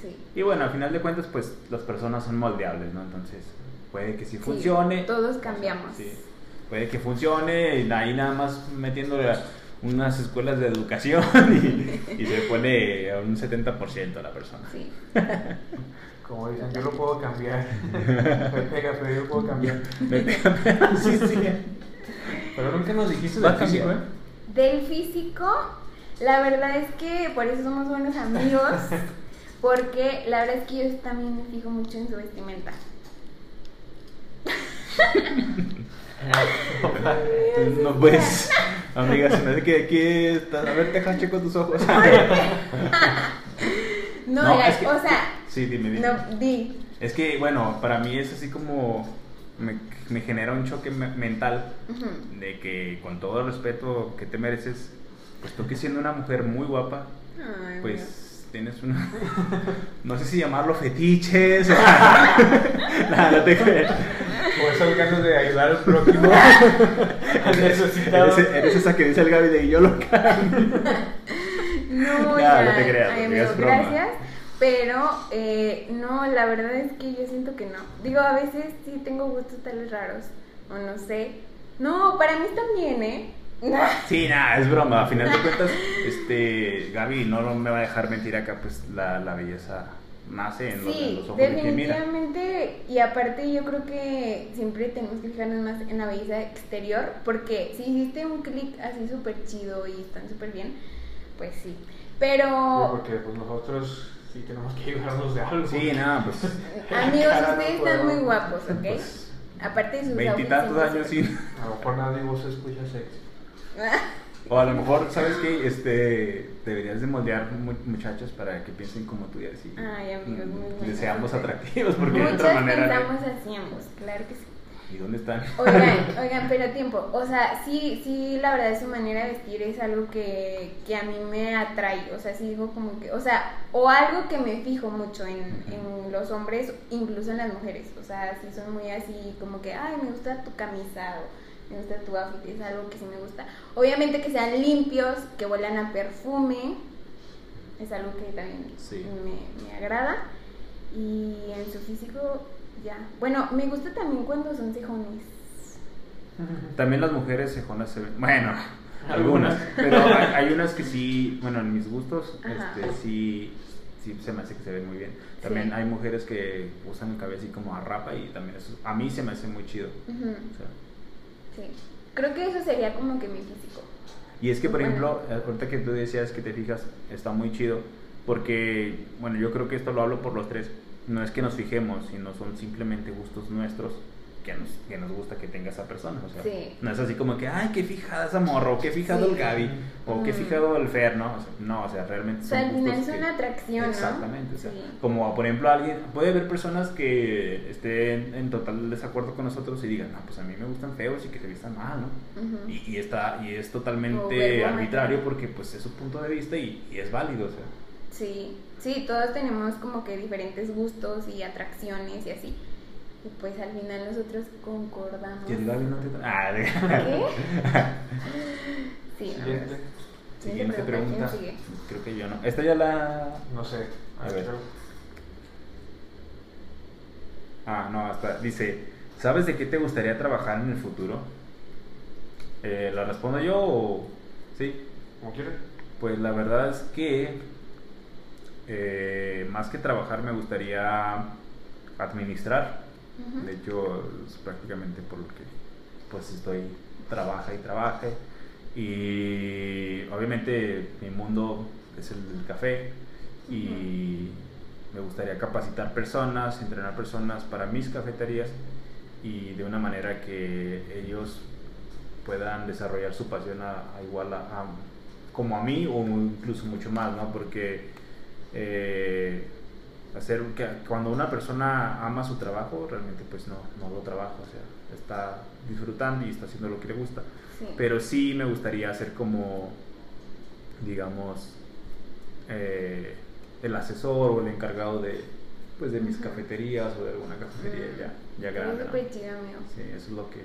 Sí. Y bueno, al final de cuentas, pues las personas son moldeables, ¿no? Entonces, puede que sí Sí, funcione. todos cambiamos. Sí. Puede que funcione y ahí nada más metiéndole a unas escuelas de educación y, y se pone a un 70% la persona. Sí. Como dicen, yo lo puedo cambiar. Me pega, pero yo lo puedo cambiar. sí, sí. Pero nunca nos dijiste del físico, ¿eh? Del físico, la verdad es que por eso somos buenos amigos, porque la verdad es que yo también me fijo mucho en su vestimenta. No pues, amiga, se me hace que aquí estás. A ver, deja checo tus ojos. No, No, es que- o sea, Sí, dime, dime. no, di. Es que, bueno, para mí es así como. Me, me genera un choque me- mental de que, con todo el respeto que te mereces, pues tú que siendo una mujer muy guapa, Ay, pues tienes una. No sé si llamarlo fetiches o. Nada, no te creas. O esas ganas de ayudar al prójimo. al necesitado. Eres, eres esa que dice el Gaby de yo lo cambio. No, No, ya, no te creas, ay, amiga, es amigo, broma. gracias. Pero, eh, no, la verdad es que yo siento que no. Digo, a veces sí tengo gustos tales raros, o no sé. No, para mí también, ¿eh? Sí, nada, es broma. A final de cuentas, este, Gaby no me va a dejar mentir acá, pues la, la belleza nace en, los, en Sí, los ojos de quien mira. definitivamente. Y aparte yo creo que siempre tenemos que fijarnos más en la belleza exterior, porque si hiciste un clic así súper chido y están súper bien, pues sí. Sí, Pero, porque pues nosotros sí tenemos que ayudarnos de algo. Sí, nada, pues amigos, no ustedes están muy guapos, ¿ok? Pues, aparte de sus veintitantos años sin... A lo mejor nadie vos escucha sexy. O a lo mejor, ¿sabes qué? Este, deberías de moldear mu- muchachos para que piensen como tú y así. Ay, amigos, muy mm, buenos. Deseamos atractivos, porque de otra manera... pensamos así ambos, claro que sí. ¿Y dónde están? Oigan, oigan, pero tiempo, o sea, sí, sí, la verdad su manera de vestir es algo que, que a mí me atrae, o sea, sí digo como que, o sea, o algo que me fijo mucho en, en los hombres, incluso en las mujeres, o sea, sí son muy así como que, ay, me gusta tu camisa o me gusta tu outfit, es algo que sí me gusta. Obviamente que sean limpios, que huelan a perfume, es algo que también Sí. me, me agrada. Y en su físico, ya. Bueno, me gusta también cuando son cejones. También las mujeres cejonas se ven. Bueno, algunas. Pero hay, unas que sí, bueno, en mis gustos, Ajá. este, sí, sí se me hace que se ven muy bien. También Sí. hay mujeres que usan el cabello así como a rapa y también eso, a mí se me hace muy chido. O sea, Sí. Creo que eso sería como que mi físico. Y es que, por Bueno. ejemplo, ahorita que tú decías que te fijas, está muy chido. Porque, bueno, yo creo que esto lo hablo por los tres. No es que nos fijemos, sino son simplemente gustos nuestros que nos, que nos gusta que tenga esa persona. O sea, Sí. no es así como que, ay, qué fijada esa morra, o qué fijado Sí. el Gaby, o qué Mm. fijado el Fer, ¿no? O sea, no, o sea, realmente O sea, son al final es una atracción, ¿no? Exactamente, o sea, Sí. como por ejemplo alguien, puede haber personas que estén en total desacuerdo con nosotros y digan, no, pues a mí me gustan feos y que se vistan mal, ¿no? Y, y está, y es totalmente arbitrario porque pues es su punto de vista y, y es válido, o sea. Sí, sí, todos tenemos como que diferentes gustos y atracciones y así. Y pues al final nosotros concordamos. ¿Y el Gaby no te Ah, de- ¿Qué? Sí, no, Siguiente. Siguiente pregunta. ¿Quién sigue? Creo que yo no. Esta ya la. No sé. A ver. Ah, no, hasta. Dice: ¿Sabes de qué te gustaría trabajar en el futuro? Eh, ¿La respondo yo o.? Sí. Como quieras. Pues la verdad es que. eh, más que trabajar, me gustaría administrar. De hecho, es prácticamente por lo que pues estoy trabaja y trabaje. Y obviamente mi mundo es el del café y me gustaría capacitar personas, entrenar personas para mis cafeterías y de una manera que ellos puedan desarrollar su pasión a, a igual a, a- como a mí o incluso mucho más, ¿no? Porque eh, hacer que cuando una persona ama su trabajo realmente pues no, no lo trabaja, o sea, está disfrutando y está haciendo lo que le gusta. Sí. Pero sí me gustaría ser como, digamos, eh, el asesor o el encargado de, pues, de mis Ujú. cafeterías o de alguna cafetería Mm. ya, ya Es grande. ¿no? Sí, eso es lo que,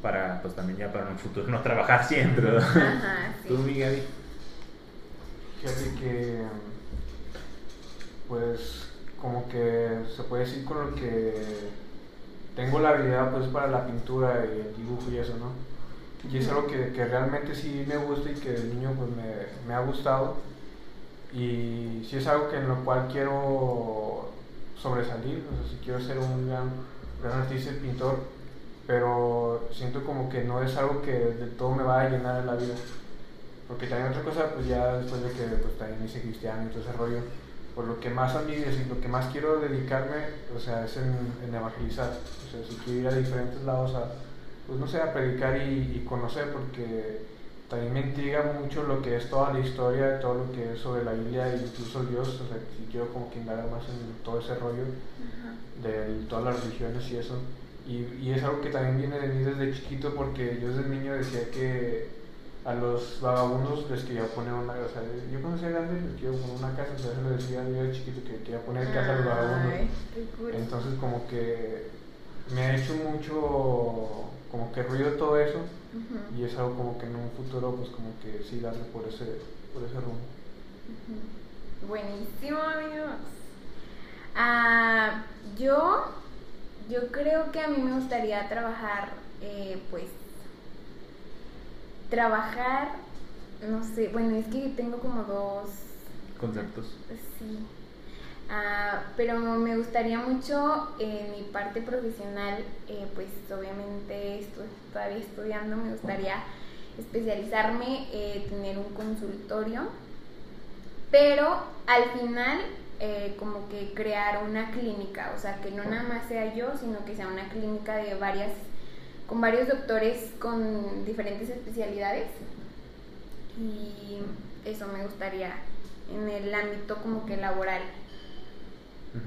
para, pues también ya para un futuro no trabajar siempre. ¿no? Ajá, sí. ¿Tú, mi Gaby? Fíjate que, pues, como que se puede decir con lo que tengo la habilidad, pues, para la pintura y el dibujo y eso, ¿no? Y es algo que, que realmente sí me gusta y que de niño, pues, me, me ha gustado. Y sí es algo que en lo cual quiero sobresalir, o sea, si quiero ser un gran, gran artista y pintor, pero siento como que no es algo que de todo me va a llenar en la vida. Porque también otra cosa, pues ya después de que pues, también hice cristiano y todo ese rollo, por lo que más a mí, decir, lo que más quiero dedicarme, o sea, es en, en evangelizar. O sea, si quiero ir a diferentes lados a, pues no sé, a predicar y, y conocer, porque también me intriga mucho lo que es toda la historia, todo lo que es sobre la Biblia e incluso Dios, o sea, si quiero como que indagar más en todo ese rollo de todas las religiones y eso. Y, y es algo que también viene de mí desde chiquito porque yo desde niño decía que a los vagabundos les quería poner una casa. Yo cuando sea grande les quiero poner una casa, entonces le decía yo de chiquito que quería poner casa a los vagabundos. Cool. Entonces como que me ha hecho mucho como que ruido todo eso y es algo como que en un futuro pues como que sí darle por ese, por ese rumbo. Buenísimo, amigos. Ah, yo, yo creo que a mí me gustaría trabajar, eh, pues, trabajar, no sé, bueno, es que tengo como dos, Conceptos. sí. Ah, pero me gustaría mucho en mi parte profesional, eh, pues obviamente estoy todavía estudiando, me gustaría especializarme, eh, tener un consultorio, pero al final eh, como que crear una clínica, o sea, que no nada más sea yo, sino que sea una clínica de varias, con varios doctores con diferentes especialidades. Y eso me gustaría en el ámbito como que laboral.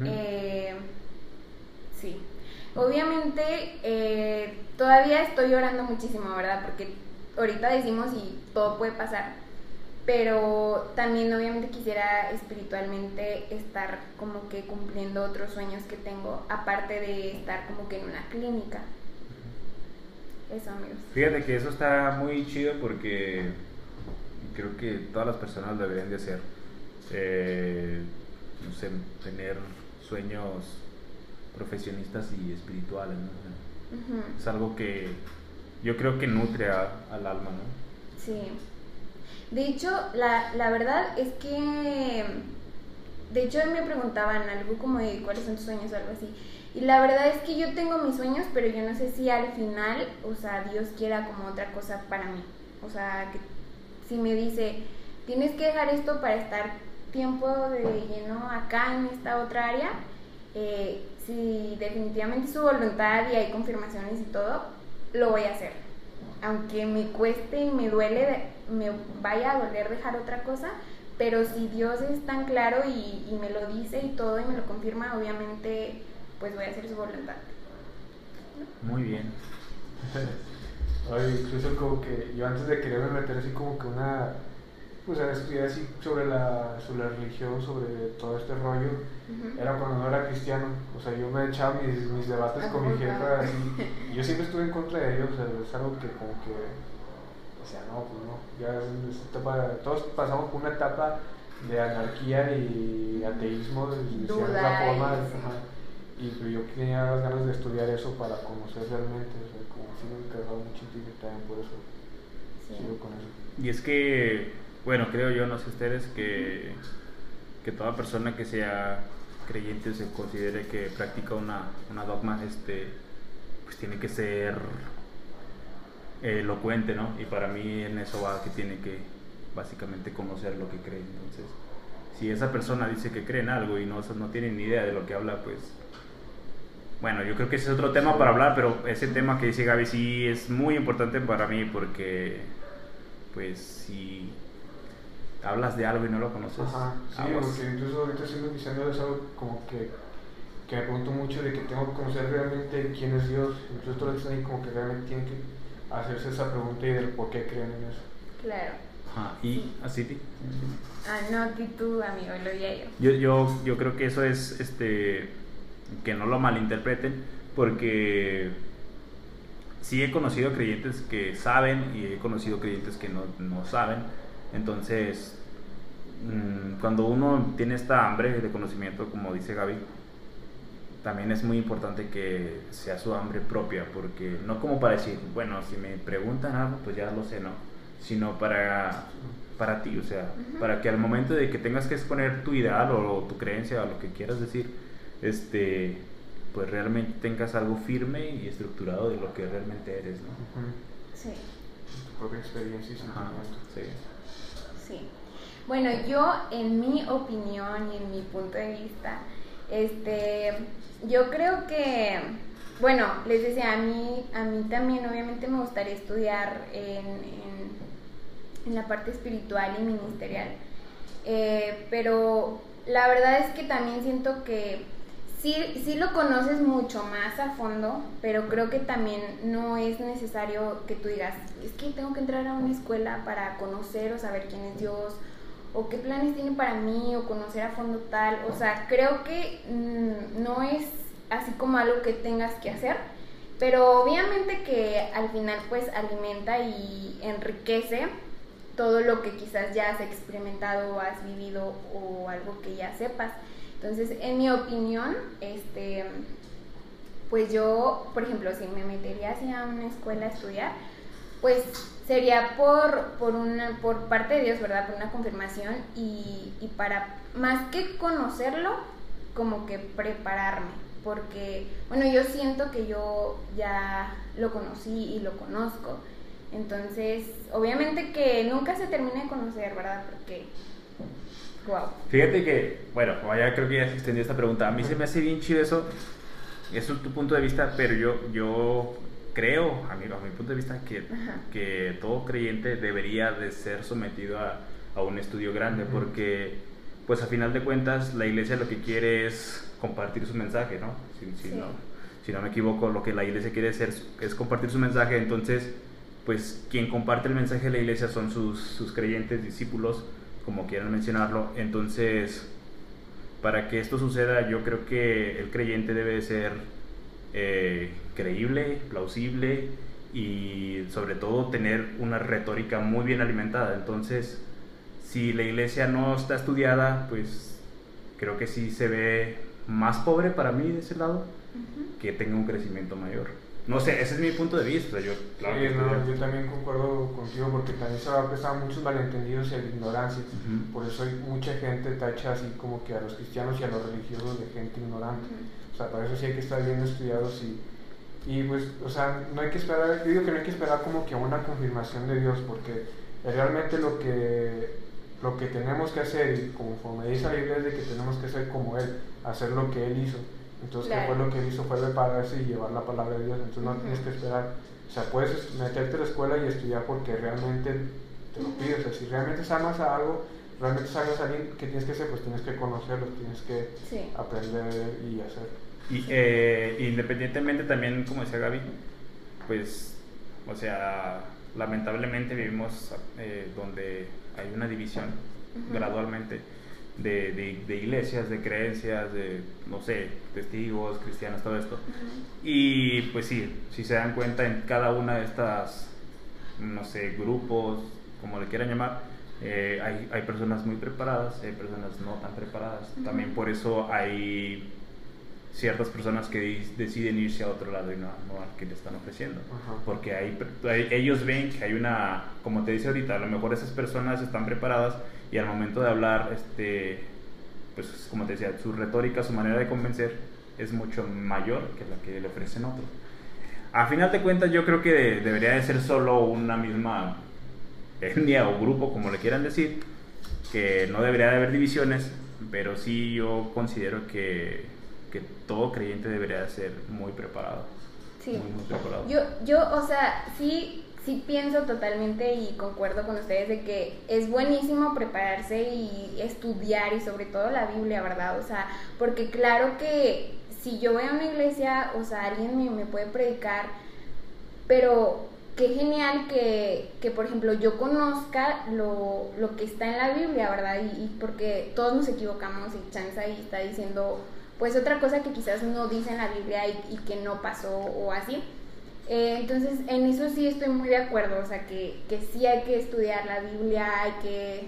Eh, sí. Obviamente eh, todavía estoy llorando muchísimo, ¿verdad? Porque ahorita decimos y todo puede pasar. Pero también obviamente quisiera espiritualmente estar como que cumpliendo otros sueños que tengo, aparte de estar como que en una clínica. Eso, amigos. Fíjate que eso está muy chido porque creo que todas las personas deberían de hacer. Eh, no sé, tener sueños profesionistas y espirituales, ¿no? Es algo que yo creo que nutre al alma, ¿no? Sí. De hecho, la, la verdad es que, de hecho, me preguntaban algo como de cuáles son tus sueños o algo así. Y la verdad es que yo tengo mis sueños, pero yo no sé si al final, o sea, Dios quiera como otra cosa para mí. O sea, que si me dice, tienes que dejar esto para estar tiempo de lleno acá en esta otra área, eh, si definitivamente su voluntad y hay confirmaciones y todo, lo voy a hacer. Aunque me cueste y me duele, me vaya a doler dejar otra cosa, pero si Dios es tan claro y, me lo dice y todo y me lo confirma, obviamente pues voy a hacer su voluntad. Muy bien. Ay, incluso como que yo antes de quererme meter así como que una pues a estudiar así sobre la, sobre la religión, sobre todo este rollo, era cuando no era cristiano. O sea, yo me echaba mis, mis debates con mi jefa así, y yo siempre estuve en contra de ellos, o sea, es algo que como que, o sea, no, pues no, ya es etapa, todos pasamos por una etapa de anarquía y ateísmo, de, cierta forma, y pues yo tenía las ganas de estudiar eso para conocer realmente, o sea, como si me he interesado mucho en también por eso, sigo con eso. Y es que bueno, creo yo, no sé ustedes, que, que toda persona que sea creyente se considere que practica una, una dogma, este, pues tiene que ser elocuente, ¿no? Y para mí en eso va que tiene que básicamente conocer lo que cree. Entonces, si esa persona dice que cree en algo y no, no tiene ni idea de lo que habla, pues bueno, yo creo que ese es otro tema para hablar, pero ese tema que dice Gaby sí es muy importante para mí porque, pues, si hablas de algo y no lo conoces. Ajá, sí, porque incluso ahorita siendo cristiano es algo como que, que me pregunto mucho de que tengo que conocer realmente quién es Dios. Entonces todos están ahí como que realmente tienen que hacerse esa pregunta y del por qué creen en eso. Claro. Ajá, ¿y así Ah, no, aquí tú, amigo, lo yo. Yo, yo, yo creo que eso es, este, que no lo malinterpreten, porque sí he conocido creyentes que saben y he conocido creyentes que no, no saben. Entonces, mm, cuando uno tiene esta hambre de conocimiento, como dice Gaby, también es muy importante que sea su hambre propia, porque no como para decir, bueno, si me preguntan algo, pues ya lo sé, no, sino para, para ti, o sea, para que al momento de que tengas que exponer tu ideal o, tu creencia o lo que quieras decir, este, pues realmente tengas algo firme y estructurado de lo que realmente eres, ¿no? Sí. Tu propia experiencia y sentimiento. Sí. Sí. Bueno, yo en mi opinión y en mi punto de vista, este, yo creo que, bueno, les decía, a mí, a mí también obviamente me gustaría estudiar en, en, la parte espiritual y ministerial, eh, pero la verdad es que también siento que sí, sí lo conoces mucho más a fondo, pero creo que también no es necesario que tú digas, es que tengo que entrar a una escuela para conocer o saber quién es Dios, o qué planes tiene para mí, o conocer a fondo tal. O sea, creo que mm, no es así como algo que tengas que hacer, pero obviamente que al final pues alimenta y enriquece todo lo que quizás ya has experimentado o has vivido o algo que ya sepas. Entonces, en mi opinión, este, pues yo, por ejemplo, si me metería hacia una escuela a estudiar, pues sería por, por, una, por parte de Dios, ¿verdad? Por una confirmación y, y para, más que conocerlo, como que prepararme, porque, bueno, yo siento que yo ya lo conocí y lo conozco. Entonces, obviamente que nunca se termina de conocer, ¿verdad? Porque, wow. Fíjate que, bueno, ya creo que ya se extendió esta pregunta. A mí se me hace bien chido eso. Eso es tu punto de vista, pero yo, yo creo, a mi, a mi punto de vista, que, que todo creyente debería de ser sometido a, a un estudio grande, porque, pues a final de cuentas, la iglesia lo que quiere es compartir su mensaje, ¿no? Si, si no, si no me equivoco, lo que la iglesia quiere hacer es compartir su mensaje, entonces, pues quien comparte el mensaje de la iglesia son sus, sus creyentes, discípulos, como quieran mencionarlo, entonces, para que esto suceda, yo creo que el creyente debe ser eh, creíble, plausible y sobre todo tener una retórica muy bien alimentada. Entonces, si la iglesia no está estudiada, pues creo que sí se ve más pobre para mí de ese lado que tenga un crecimiento mayor. No sé, ese es mi punto de vista. Yo, claro no, yo también concuerdo contigo porque también se va a prestar muchos malentendidos y la ignorancia. Por eso hay mucha gente tacha así como que a los cristianos y a los religiosos de gente ignorante. O sea, para eso sí hay que estar bien estudiados y, y pues, o sea, no hay que esperar, yo digo que no hay que esperar como que a una confirmación de Dios porque realmente lo que lo que tenemos que hacer, y conforme dice la Biblia, es de que tenemos que ser como Él, hacer lo que Él hizo. Entonces, ¿qué fue lo que hizo? Fue prepararse y llevar la palabra de Dios. Entonces, no tienes que esperar. O sea, puedes meterte a la escuela y estudiar porque realmente te lo pides. O sea, si realmente sabes a algo, realmente sabes a alguien que tienes que hacer, pues tienes que conocerlo, tienes que aprender y hacer. Y eh, independientemente también, como decía Gaby, pues, o sea, lamentablemente vivimos eh, donde hay una división gradualmente de, de, iglesias, de creencias, de, no sé, testigos, cristianos, todo esto. Y pues sí, si se dan cuenta en cada una de estas, no sé, grupos, como le quieran llamar, eh, hay, hay, personas muy preparadas, hay personas no tan preparadas. También por eso hay ciertas personas que deciden irse a otro lado y no, no al que le están ofreciendo. Porque hay, ellos ven que hay una, como te dice ahorita, a lo mejor esas personas están preparadas y al momento de hablar, este, pues como te decía, su retórica, su manera de convencer es mucho mayor que la que le ofrecen otros. A final de cuentas yo creo que debería de ser solo una misma etnia o grupo, como le quieran decir, que no debería de haber divisiones, pero sí yo considero que que todo creyente debería ser muy preparado. Sí. Muy, preparado. Yo, yo, o sea, sí, sí pienso totalmente y concuerdo con ustedes de que es buenísimo prepararse y estudiar y sobre todo la Biblia, ¿verdad? O sea, porque claro que si yo voy a una iglesia, o sea, alguien me, puede predicar, pero qué genial que, que, por ejemplo, yo conozca lo, lo, que está en la Biblia, ¿verdad? Y, y porque todos nos equivocamos y Chance ahí está diciendo pues otra cosa que quizás no dice en la Biblia y, que no pasó o así. Eh, entonces, en eso sí estoy muy de acuerdo, o sea, que, que sí hay que estudiar la Biblia, hay que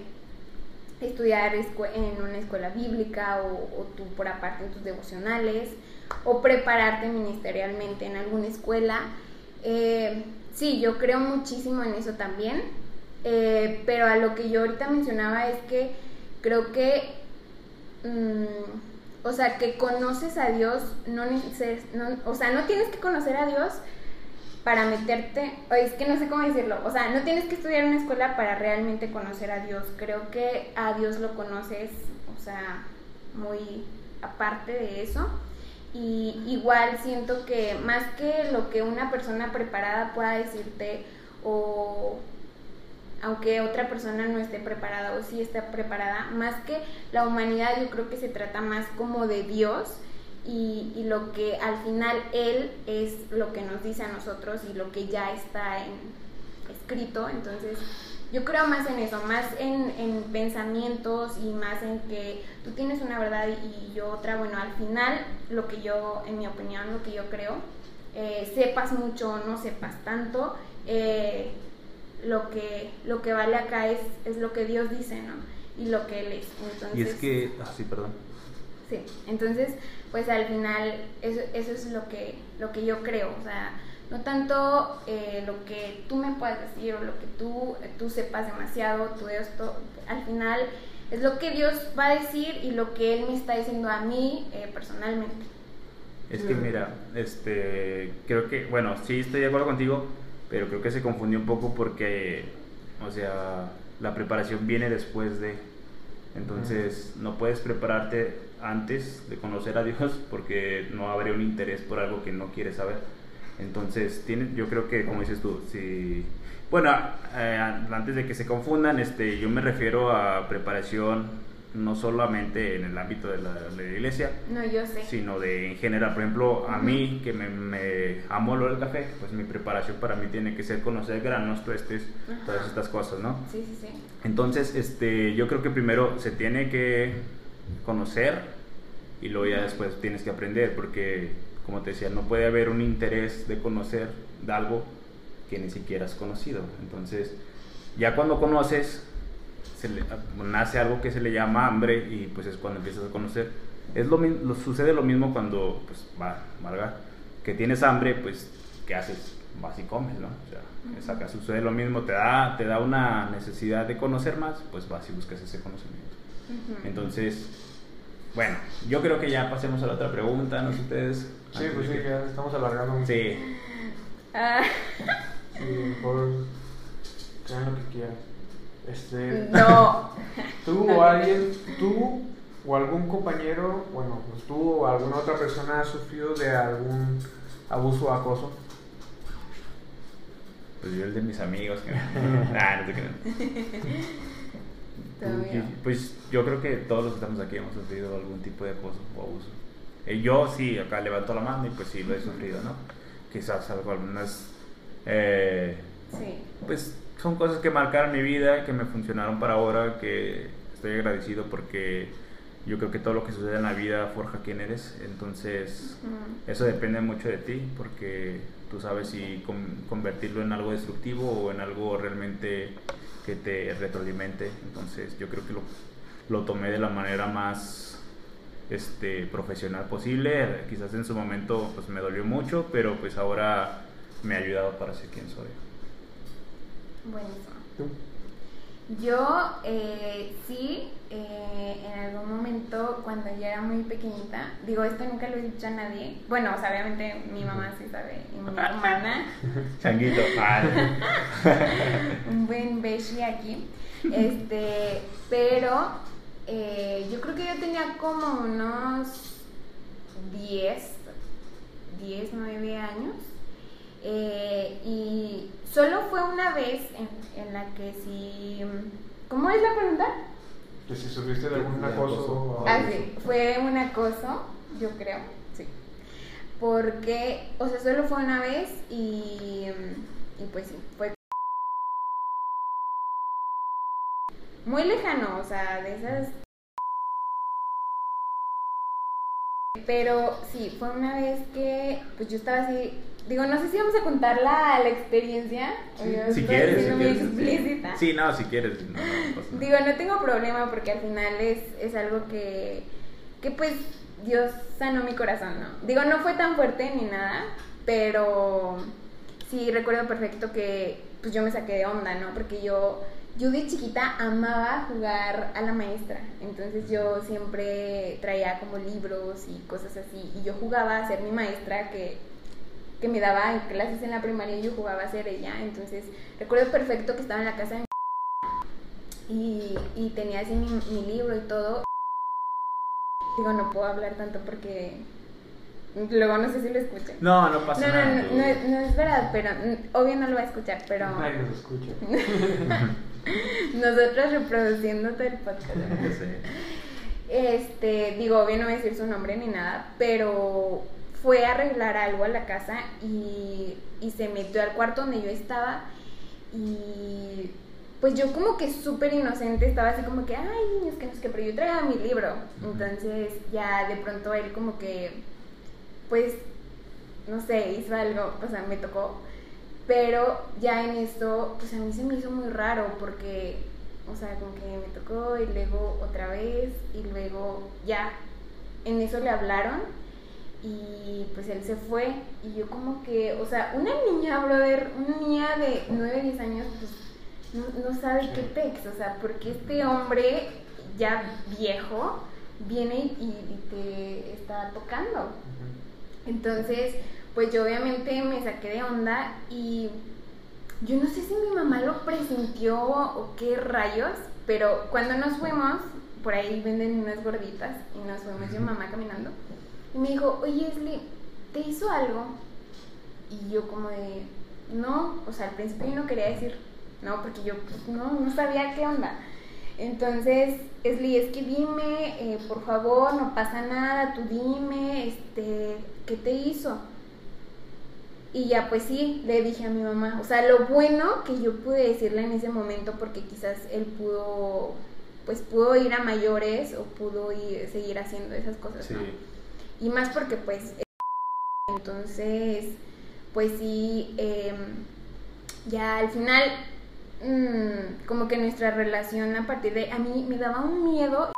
estudiar en una escuela bíblica o, tú por aparte en tus devocionales o prepararte ministerialmente en alguna escuela. Eh, sí, yo creo muchísimo en eso también, eh, pero a lo que yo ahorita mencionaba es que creo que... Mmm, o sea, que conoces a Dios, no, no, o sea, no tienes que conocer a Dios para meterte, es que no sé cómo decirlo, o sea, no tienes que estudiar en una escuela para realmente conocer a Dios, creo que a Dios lo conoces, o sea, muy aparte de eso. Y igual siento que más que lo que una persona preparada pueda decirte o aunque otra persona no esté preparada o sí esté preparada, más que la humanidad yo creo que se trata más como de Dios y, y, lo que al final Él es lo que nos dice a nosotros y lo que ya está en, escrito, entonces yo creo más en eso, más en, en, pensamientos y más en que tú tienes una verdad y yo otra, bueno, al final lo que yo, en mi opinión, lo que yo creo, eh, sepas mucho o no sepas tanto, eh, lo que, lo que vale acá es, es lo que Dios dice, ¿no? Y lo que Él es. Entonces, y es que, ah, sí, perdón. Sí, entonces, pues al final eso, eso es lo que, lo que yo creo, o sea, no tanto eh, lo que tú me puedas decir o lo que tú, tú sepas demasiado, tú esto, al final es lo que Dios va a decir y lo que Él me está diciendo a mí eh, personalmente. Es que mira, este, creo que, bueno, sí estoy de acuerdo contigo, pero creo que se confundió un poco porque, o sea, la preparación viene después de, entonces no puedes prepararte antes de conocer a Dios porque no habría un interés por algo que no quieres saber. Entonces, tiene, yo creo que, como dices tú, si bueno, eh, antes de que se confundan, este, yo me refiero a preparación no solamente en el ámbito de la, iglesia, no, yo sé. sino de en general. Por ejemplo, a mí que me, me, amo lo del café, pues mi preparación para mí tiene que ser conocer granos, tuestes, todas estas cosas, ¿no? Sí, sí, sí. Entonces, este, yo creo que primero se tiene que conocer y luego ya después tienes que aprender, porque, como te decía, no puede haber un interés de conocer de algo que ni siquiera has conocido. Entonces, ya cuando conoces, se nace algo que se le llama hambre y pues es cuando empiezas a conocer. Es lo, sucede lo mismo cuando, pues, va, valga, que tienes hambre, pues, ¿qué haces? Vas y comes, ¿no? O sea, acá sucede lo mismo, te da, te da una necesidad de conocer más, pues vas y buscas ese conocimiento. Entonces, bueno, yo creo que ya pasemos a la otra pregunta, ¿no sé ustedes? Sí, pues sí, que ya estamos alargando Sí. Ah. Sí, mejor crean lo que quieran. Este, no. Tú o alguien, tú o algún compañero, bueno, pues tú o alguna otra persona ha sufrido de algún abuso o acoso. Pues yo el de mis amigos, que ah, no te Pues yo creo que todos los que estamos aquí hemos sufrido algún tipo de acoso o abuso. Eh, yo sí, acá levanto la mano y pues sí lo he sufrido, ¿no? Quizás algo, algunas eh, sí. Pues son cosas que marcaron mi vida, que me funcionaron para ahora, que estoy agradecido porque yo creo que todo lo que sucede en la vida forja quién eres, entonces eso depende mucho de ti, porque tú sabes si convertirlo en algo destructivo o en algo realmente que te retroalimente, entonces yo creo que lo, lo tomé de la manera más este, profesional posible, quizás en su momento pues me dolió mucho, pero pues ahora me ha ayudado para ser quien soy. Buenísimo. Yo eh, sí, eh, en algún momento cuando yo era muy pequeñita, digo, esto nunca lo he dicho a nadie. Bueno, obviamente mi mamá sí sabe y mi hermana. Changuito. Un buen beshi aquí. Este, pero eh, yo creo que yo tenía como unos 10, 10, 9 años. Eh, y solo fue una vez en, la que si... ¿Cómo es la pregunta? Que si sufriste de algún acoso. Ah, sí, fue un acoso, yo creo, sí. Porque, o sea, solo fue una vez y, y pues sí, fue muy lejano, o sea, de esas... Pero sí, fue una vez que pues yo estaba así Digo, no sé si vamos a contar la, la experiencia. si quieres. Si quieres explícita. Sí, no, si quieres. Digo, no tengo problema porque al final es, es algo que, que, pues, Dios sanó mi corazón, ¿no? Digo, no fue tan fuerte ni nada, pero sí recuerdo perfecto que, pues, yo me saqué de onda, ¿no? Porque yo, yo de chiquita amaba jugar a la maestra. Entonces yo siempre traía como libros y cosas así. Y yo jugaba a ser mi maestra que que me daba clases en la primaria y yo jugaba a ser ella. Entonces, recuerdo perfecto que estaba en la casa de mi y, y tenía así mi, libro y todo. Digo, no puedo hablar tanto porque luego no sé si lo escuchan. No, no pasa nada. No, no, no, es verdad, pero obvio no lo va a escuchar, pero... Nadie nos escucha. Nosotros reproduciendo todo el podcast. Este, digo, obvio no voy a decir su nombre ni nada, pero fue a arreglar algo a la casa y, se metió al cuarto donde yo estaba y pues yo como que súper inocente estaba así como que, ay, niños, que no sé qué, pero yo traía mi libro. Entonces ya de pronto él como que, pues, no sé, hizo algo, o sea, me tocó. Pero ya en esto, pues a mí se me hizo muy raro porque, o sea, como que me tocó y luego otra vez y luego ya, en eso le hablaron y pues él se fue. Y yo como que, o sea, una niña, brother, una niña de 9, 10 años, pues no, no sabe qué pex, o sea, porque este hombre ya viejo viene y, y te está tocando. Entonces, pues yo obviamente me saqué de onda y yo no sé si mi mamá lo presintió o qué rayos, pero cuando nos fuimos, por ahí venden unas gorditas y nos fuimos yo mamá caminando y me dijo, oye Esli, ¿te hizo algo? Y yo como de, no, o sea, al principio yo no quería decir, no, porque yo pues, no, no sabía qué onda. Entonces, Esli, es que dime, eh, por favor, no pasa nada, tú dime, este, ¿qué te hizo? Y ya pues sí, le dije a mi mamá, o sea, lo bueno que yo pude decirle en ese momento porque quizás él pudo, pues pudo ir a mayores o pudo ir, seguir haciendo esas cosas, Sí. Y más porque pues entonces pues sí em, ya al final mm, como que nuestra relación a partir de a mí me daba un miedo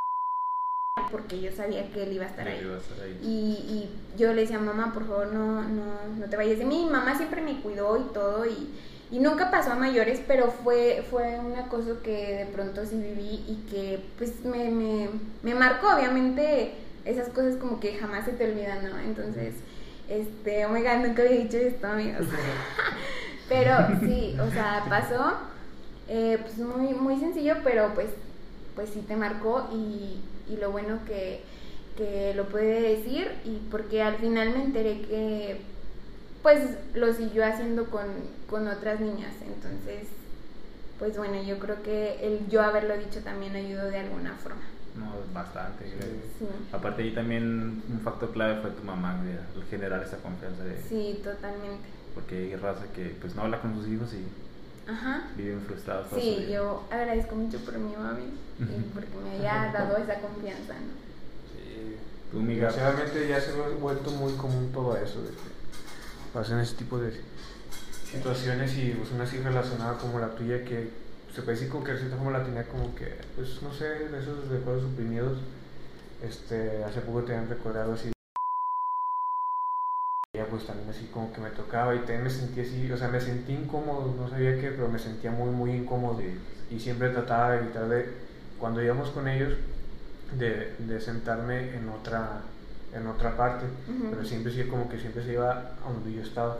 porque yo sabía que él iba a estar ahí iba a estar ahí. y, y yo le decía mamá por favor no no no te vayas de mí mi mamá siempre me cuidó y todo y, y nunca pasó a mayores pero fue fue una cosa que de pronto sí viví y que pues me, me, me marcó obviamente esas cosas como que jamás se te olvidan no entonces este oh my god nunca había dicho esto amigos. Pero sí o sea pasó eh, pues muy muy sencillo pero pues pues sí te marcó y, y lo bueno que, que lo puede decir y porque al final me enteré que pues lo siguió haciendo con, con otras niñas. Entonces pues bueno yo creo que el yo haberlo dicho también ayudó de alguna forma No, bastante. creo. sí Aparte ahí también un factor clave fue tu mamá, al generar esa confianza de... sí totalmente Porque hay raza que pues no habla con sus hijos y ajá viven frustrados. sí yo agradezco mucho por mi mami y porque me haya dado esa confianza ¿no? Sí. Tú. Desgraciadamente ya se ha vuelto muy común todo eso, de que pasan ese tipo de situaciones y pues una así relacionada como la tuya que se puede decir como que de cierta forma la tenía como que, pues no sé, de esos recuerdos suprimidos. Este, hace poco te han recordado así. Ya pues también así como que me tocaba y también me sentí así, o sea, me sentí incómodo, no sabía qué, pero me sentía muy, muy incómodo Sí. y siempre trataba de evitar de cuando íbamos con ellos de, de sentarme en otra en otra parte Ujú. pero siempre sí como que siempre se iba a donde yo estaba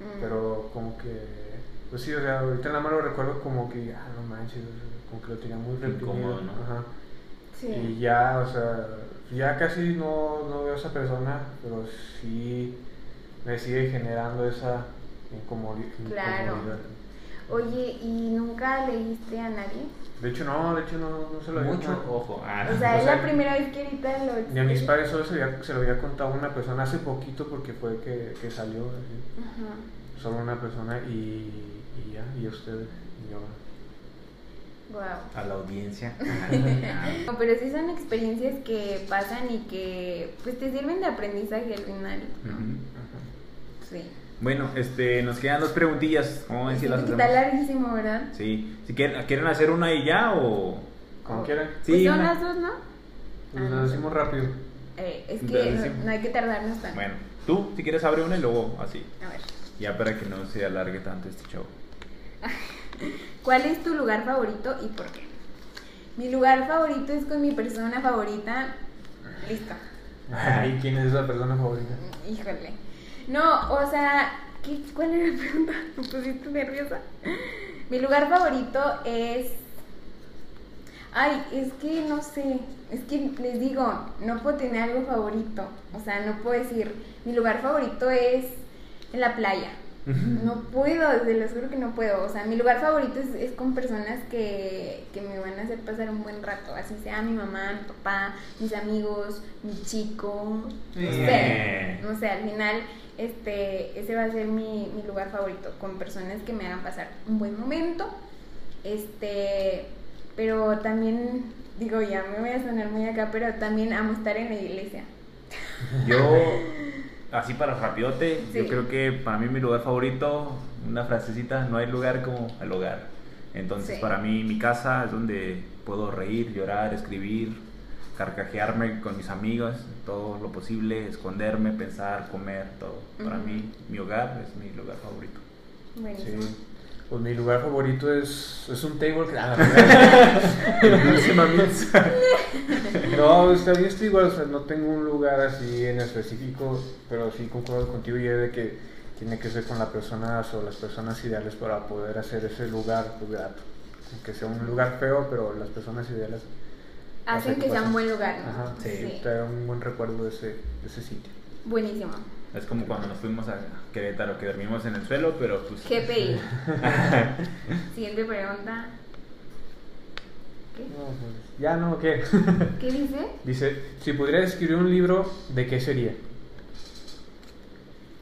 Mm. pero como que pues sí o sea ahorita nada más lo recuerdo como que ah no manches o sea, como que lo tenía muy reprimido Incómodo, ¿no? Ajá. sí y ya o sea ya casi no, no veo a esa persona pero sí me sigue generando esa incomodi- Claro. incomodidad Oye, ¿y nunca leíste a nadie? de hecho no de hecho no, no se lo había Mucho contado. ojo. Ah, O sea, O es sea, la primera vez que ahorita lo Ni a mis padres solo se, lo había- se lo había contado a una persona hace poquito porque fue que, que salió. Ajá. solo una persona y, y a ustedes, y yo. Wow. a la audiencia. No, pero sí son experiencias que pasan y que pues te sirven de aprendizaje al final. Sí. Bueno, este, nos quedan dos preguntillas. ¿Cómo ven si las hacemos? está larguísimo, ¿verdad? Sí. Si quieren, ¿quieren hacer una y ya o...? Como quieran. Sí, pues son una. las dos, ¿no? Pues Ah, lo no. decimos rápido. Eh, es que no, no hay que tardarnos tanto. Bueno, tú, si quieres, abre una y luego así. A ver. Ya para que no se alargue tanto este show. ¿Cuál es tu lugar favorito y por qué? Mi lugar favorito es con mi persona favorita. Listo. ¿Y quién es esa persona favorita? Híjole. No, o sea, ¿qué, ¿cuál era la pregunta? Me pusiste nerviosa. Mi lugar favorito es. Ay, es que no sé. Es que les digo, no puedo tener algo favorito. O sea, no puedo decir. Mi lugar favorito es en la playa. No puedo, se los juro que no puedo. O sea, mi lugar favorito es, es con personas que, que me van a hacer pasar un buen rato. Así sea mi mamá, mi papá, mis amigos, mi chico. No sé. Eh. No sé, al final este, ese va a ser mi, mi lugar favorito. Con personas que me hagan pasar un buen momento. Este, pero también, digo, ya me voy a sonar muy acá, pero también amo estar en la iglesia. Yo, así para rapidote, yo Sí. creo que para mí mi lugar favorito, una frasecita, no hay lugar como el hogar. Entonces Sí. para mí mi casa es donde puedo reír, llorar, escribir, carcajearme con mis amigos, todo lo posible, esconderme, pensar, comer, todo. Para mí mi hogar es mi lugar favorito. Buenísimo. Sí. Pues mi lugar favorito es, es un table. Ah, no, está bien, estoy igual, o sea, no tengo un lugar así en específico, pero sí concuerdo contigo y de que tiene que ser con las personas o las personas ideales para poder hacer ese lugar pues, grato. Aunque sea un lugar feo, pero las personas ideales hacen que sea un buen lugar. ¿no? Ajá, sí. Te un buen recuerdo de ese, de ese sitio. Buenísimo. Es como cuando nos fuimos a Querétaro, que dormimos en el suelo, pero pues... GPI. Siguiente pregunta. ¿Qué? Pues, ya no, ¿qué? ¿Qué dice? Dice, si pudieras escribir un libro, ¿de qué sería?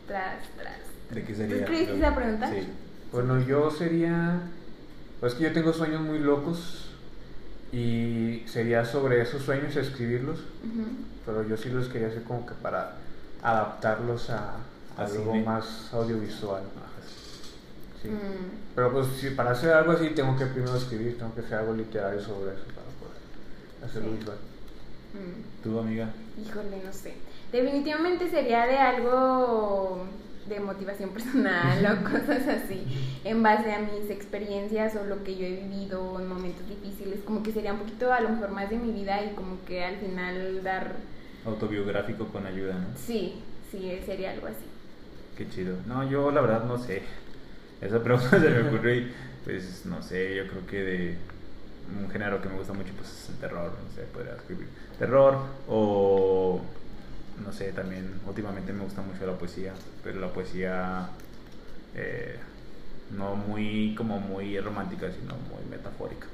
Tras, tras. ¿De qué sería? ¿Tú escribiste esa pregunta? Sí. Bueno, yo sería... Pues que yo tengo sueños muy locos y sería sobre esos sueños escribirlos, pero yo sí los quería hacer como que para adaptarlos a, algo más audiovisual. Sí. Mm. Pero pues si para hacer algo así tengo que primero escribir, tengo que hacer algo literario sobre eso para poder hacerlo visual. Mm. ¿Tu amiga? Híjole, no sé. Definitivamente sería de algo de motivación personal o cosas así, en base a mis experiencias o lo que yo he vivido en momentos difíciles, como que sería un poquito a lo mejor más de mi vida y como que al final dar... Autobiográfico con ayuda, ¿no? Sí, sí, sería algo así. Qué chido. No, yo la verdad no sé. Esa pregunta se me ocurrió y pues no sé, yo creo que de un género que me gusta mucho pues es el terror, no sé, podría escribir terror o no sé, también últimamente me gusta mucho la poesía, pero la poesía eh, no muy como muy romántica, sino muy metafórica.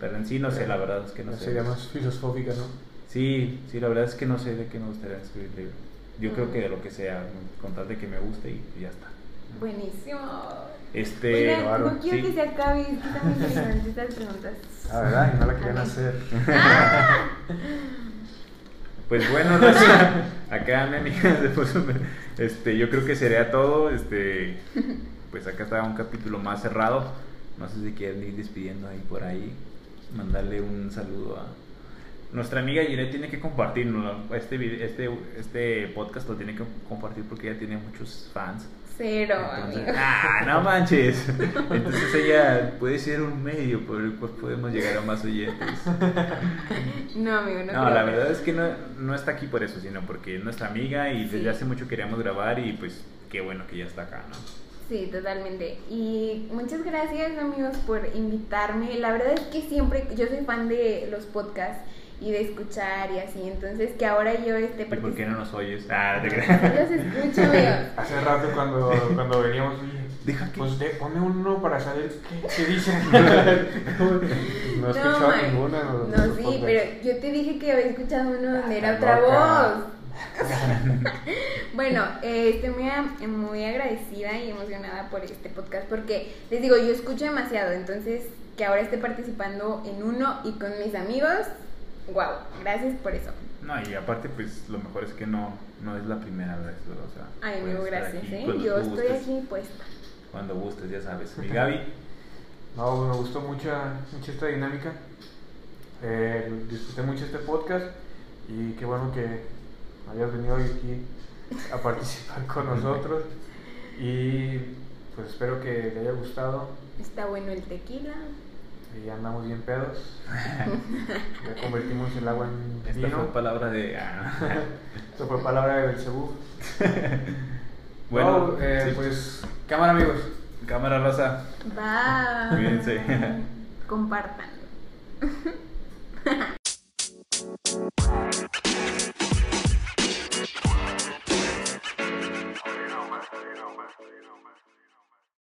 Pero en sí no sé, la verdad es que no sé. Sería más filosófica, ¿no? Sí, sí, la verdad es que no sé de qué me gustaría escribir libro. Yo creo que de lo que sea, con tal de que me guste y, ya está. Buenísimo. Este, no quiero que se acabe, es que están interesantes estas preguntas. Ah, ¿verdad? Y no la querían hacer. Pues bueno, acá este, yo creo que sería todo. Este, pues acá está un capítulo más cerrado. No sé si quieren ir despidiendo ahí por ahí. Mandarle un saludo a nuestra amiga Gire tiene que compartirlo. Este, este, este podcast lo tiene que compartir porque ella tiene muchos fans. Cero, Ah, no manches. Entonces ella puede ser un medio por el cual podemos llegar a más oyentes. No, amigo, no. No, la verdad es que no, no está aquí por eso, sino porque es nuestra amiga y desde hace mucho queríamos grabar y pues qué bueno que ya está acá, ¿no? Sí, totalmente. Y muchas gracias amigos por invitarme. La verdad es que siempre, yo soy fan de los podcasts y de escuchar y así. Entonces, que ahora yo esté ¿Y por qué no nos oyes? Ah, te creas. los escucho, amigos. Hace rato cuando, cuando veníamos, Deja que... pues de, ponme uno para saber qué, qué dicen. no he escuchado no, ninguna. No, sí, pero yo te dije que había escuchado uno donde era otra voz. bueno, eh, estoy muy, muy agradecida y emocionada por este podcast porque les digo, yo escucho demasiado, entonces que ahora esté participando en uno y con mis amigos, wow, gracias por eso. No, y aparte, pues lo mejor es que no, no es la primera vez, o sea. Ay, amigo, gracias, ¿eh? Yo estoy aquí puesta. Cuando gustes, ya sabes. Mi Gaby. No, me gustó mucho, mucho esta dinámica. Eh, disfruté mucho este podcast y qué bueno que hayas venido hoy aquí a participar con nosotros. Y pues espero que te haya gustado. Está bueno el tequila y andamos bien pedos. ya convertimos el agua en Esta vino. fue palabra de... Ah. Esto fue palabra de Belcebú. bueno, eh, pues cámara amigos. Cámara rosa. Bye. Cuídense. Compartan.